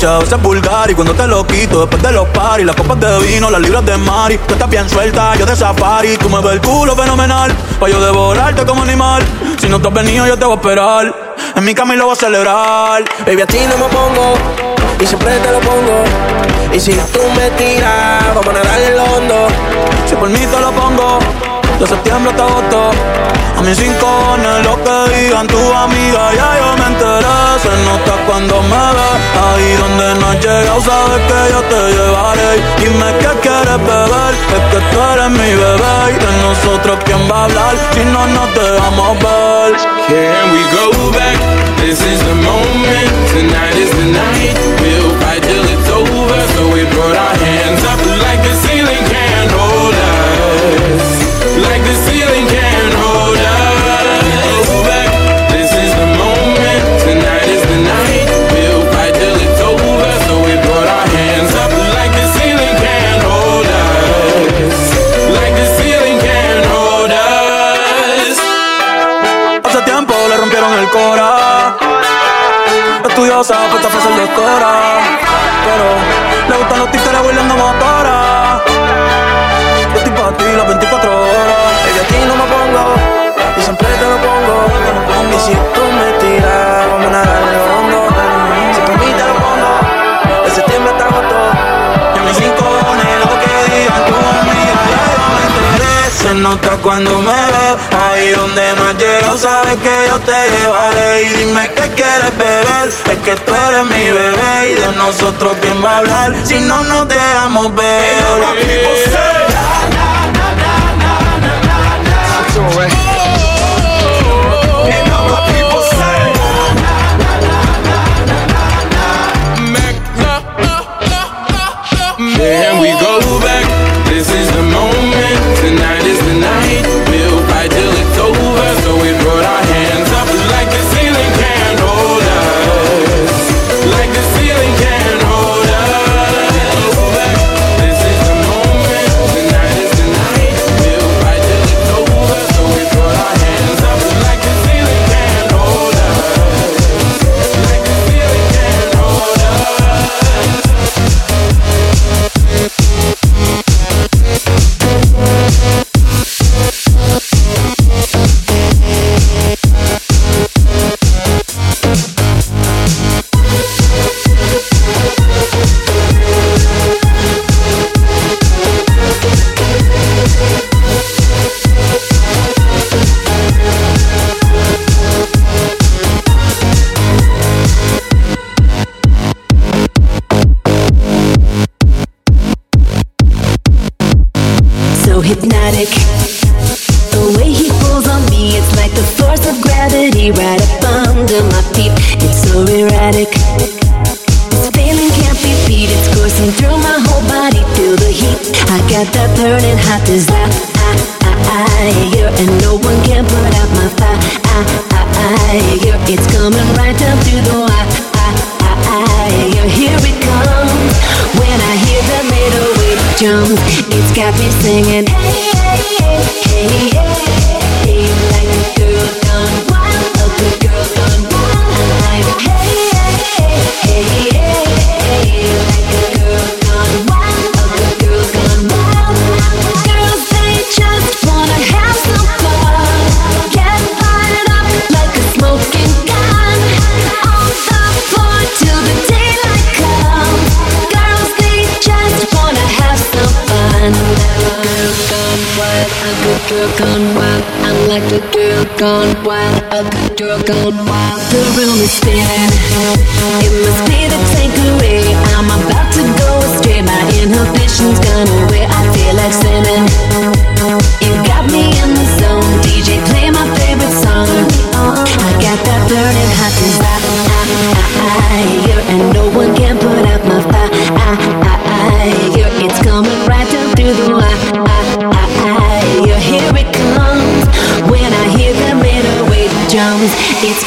A veces vulgar y cuando te lo quito después de los paris, las copas de vino, las libras de mari, tú estás bien suelta, yo de safari, tú me ves el culo fenomenal, pa' yo devorarte como animal, si no te has venido yo te voy a esperar, en mi cama y lo voy a celebrar. Baby, a ti no me pongo y siempre te lo pongo. Y si tú me tiras, vamos a nadar el hondo. Si por mí te lo pongo, de septiembre hasta agosto. A mis cinco lo que digan tu amiga, ya yo me enteré. Se nota cuando me ves, ahí donde no has llegado, sabes que yo te llevaré. Dime qué quieres beber, es que tú eres mi bebé. Y de nosotros, ¿quién va a hablar si no nos dejamos ver? Can we go back? This is the moment. Tonight is the night. We'll fight till it's over. So we put our hands up like the ceiling can't hold us. Estudiosa, puesta a ser doctora. Pero le gustan los títeres bailando motora. Tú me tiras, vamos a nadar el hondo. Si mí te lo pongo, de septiembre hasta agosto. Y a mis cinco lo que digan tu amiga, ya yo me enteré. Se nota cuando me ves, ahí donde no has llegado, sabes que yo te llevaré. Y dime qué quieres beber, es que tú eres mi bebé. Y de nosotros, ¿quién va a hablar si no nos dejamos ver? We go back? This is the moment. Tonight is the night. We'll fight till it's over.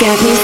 It's got me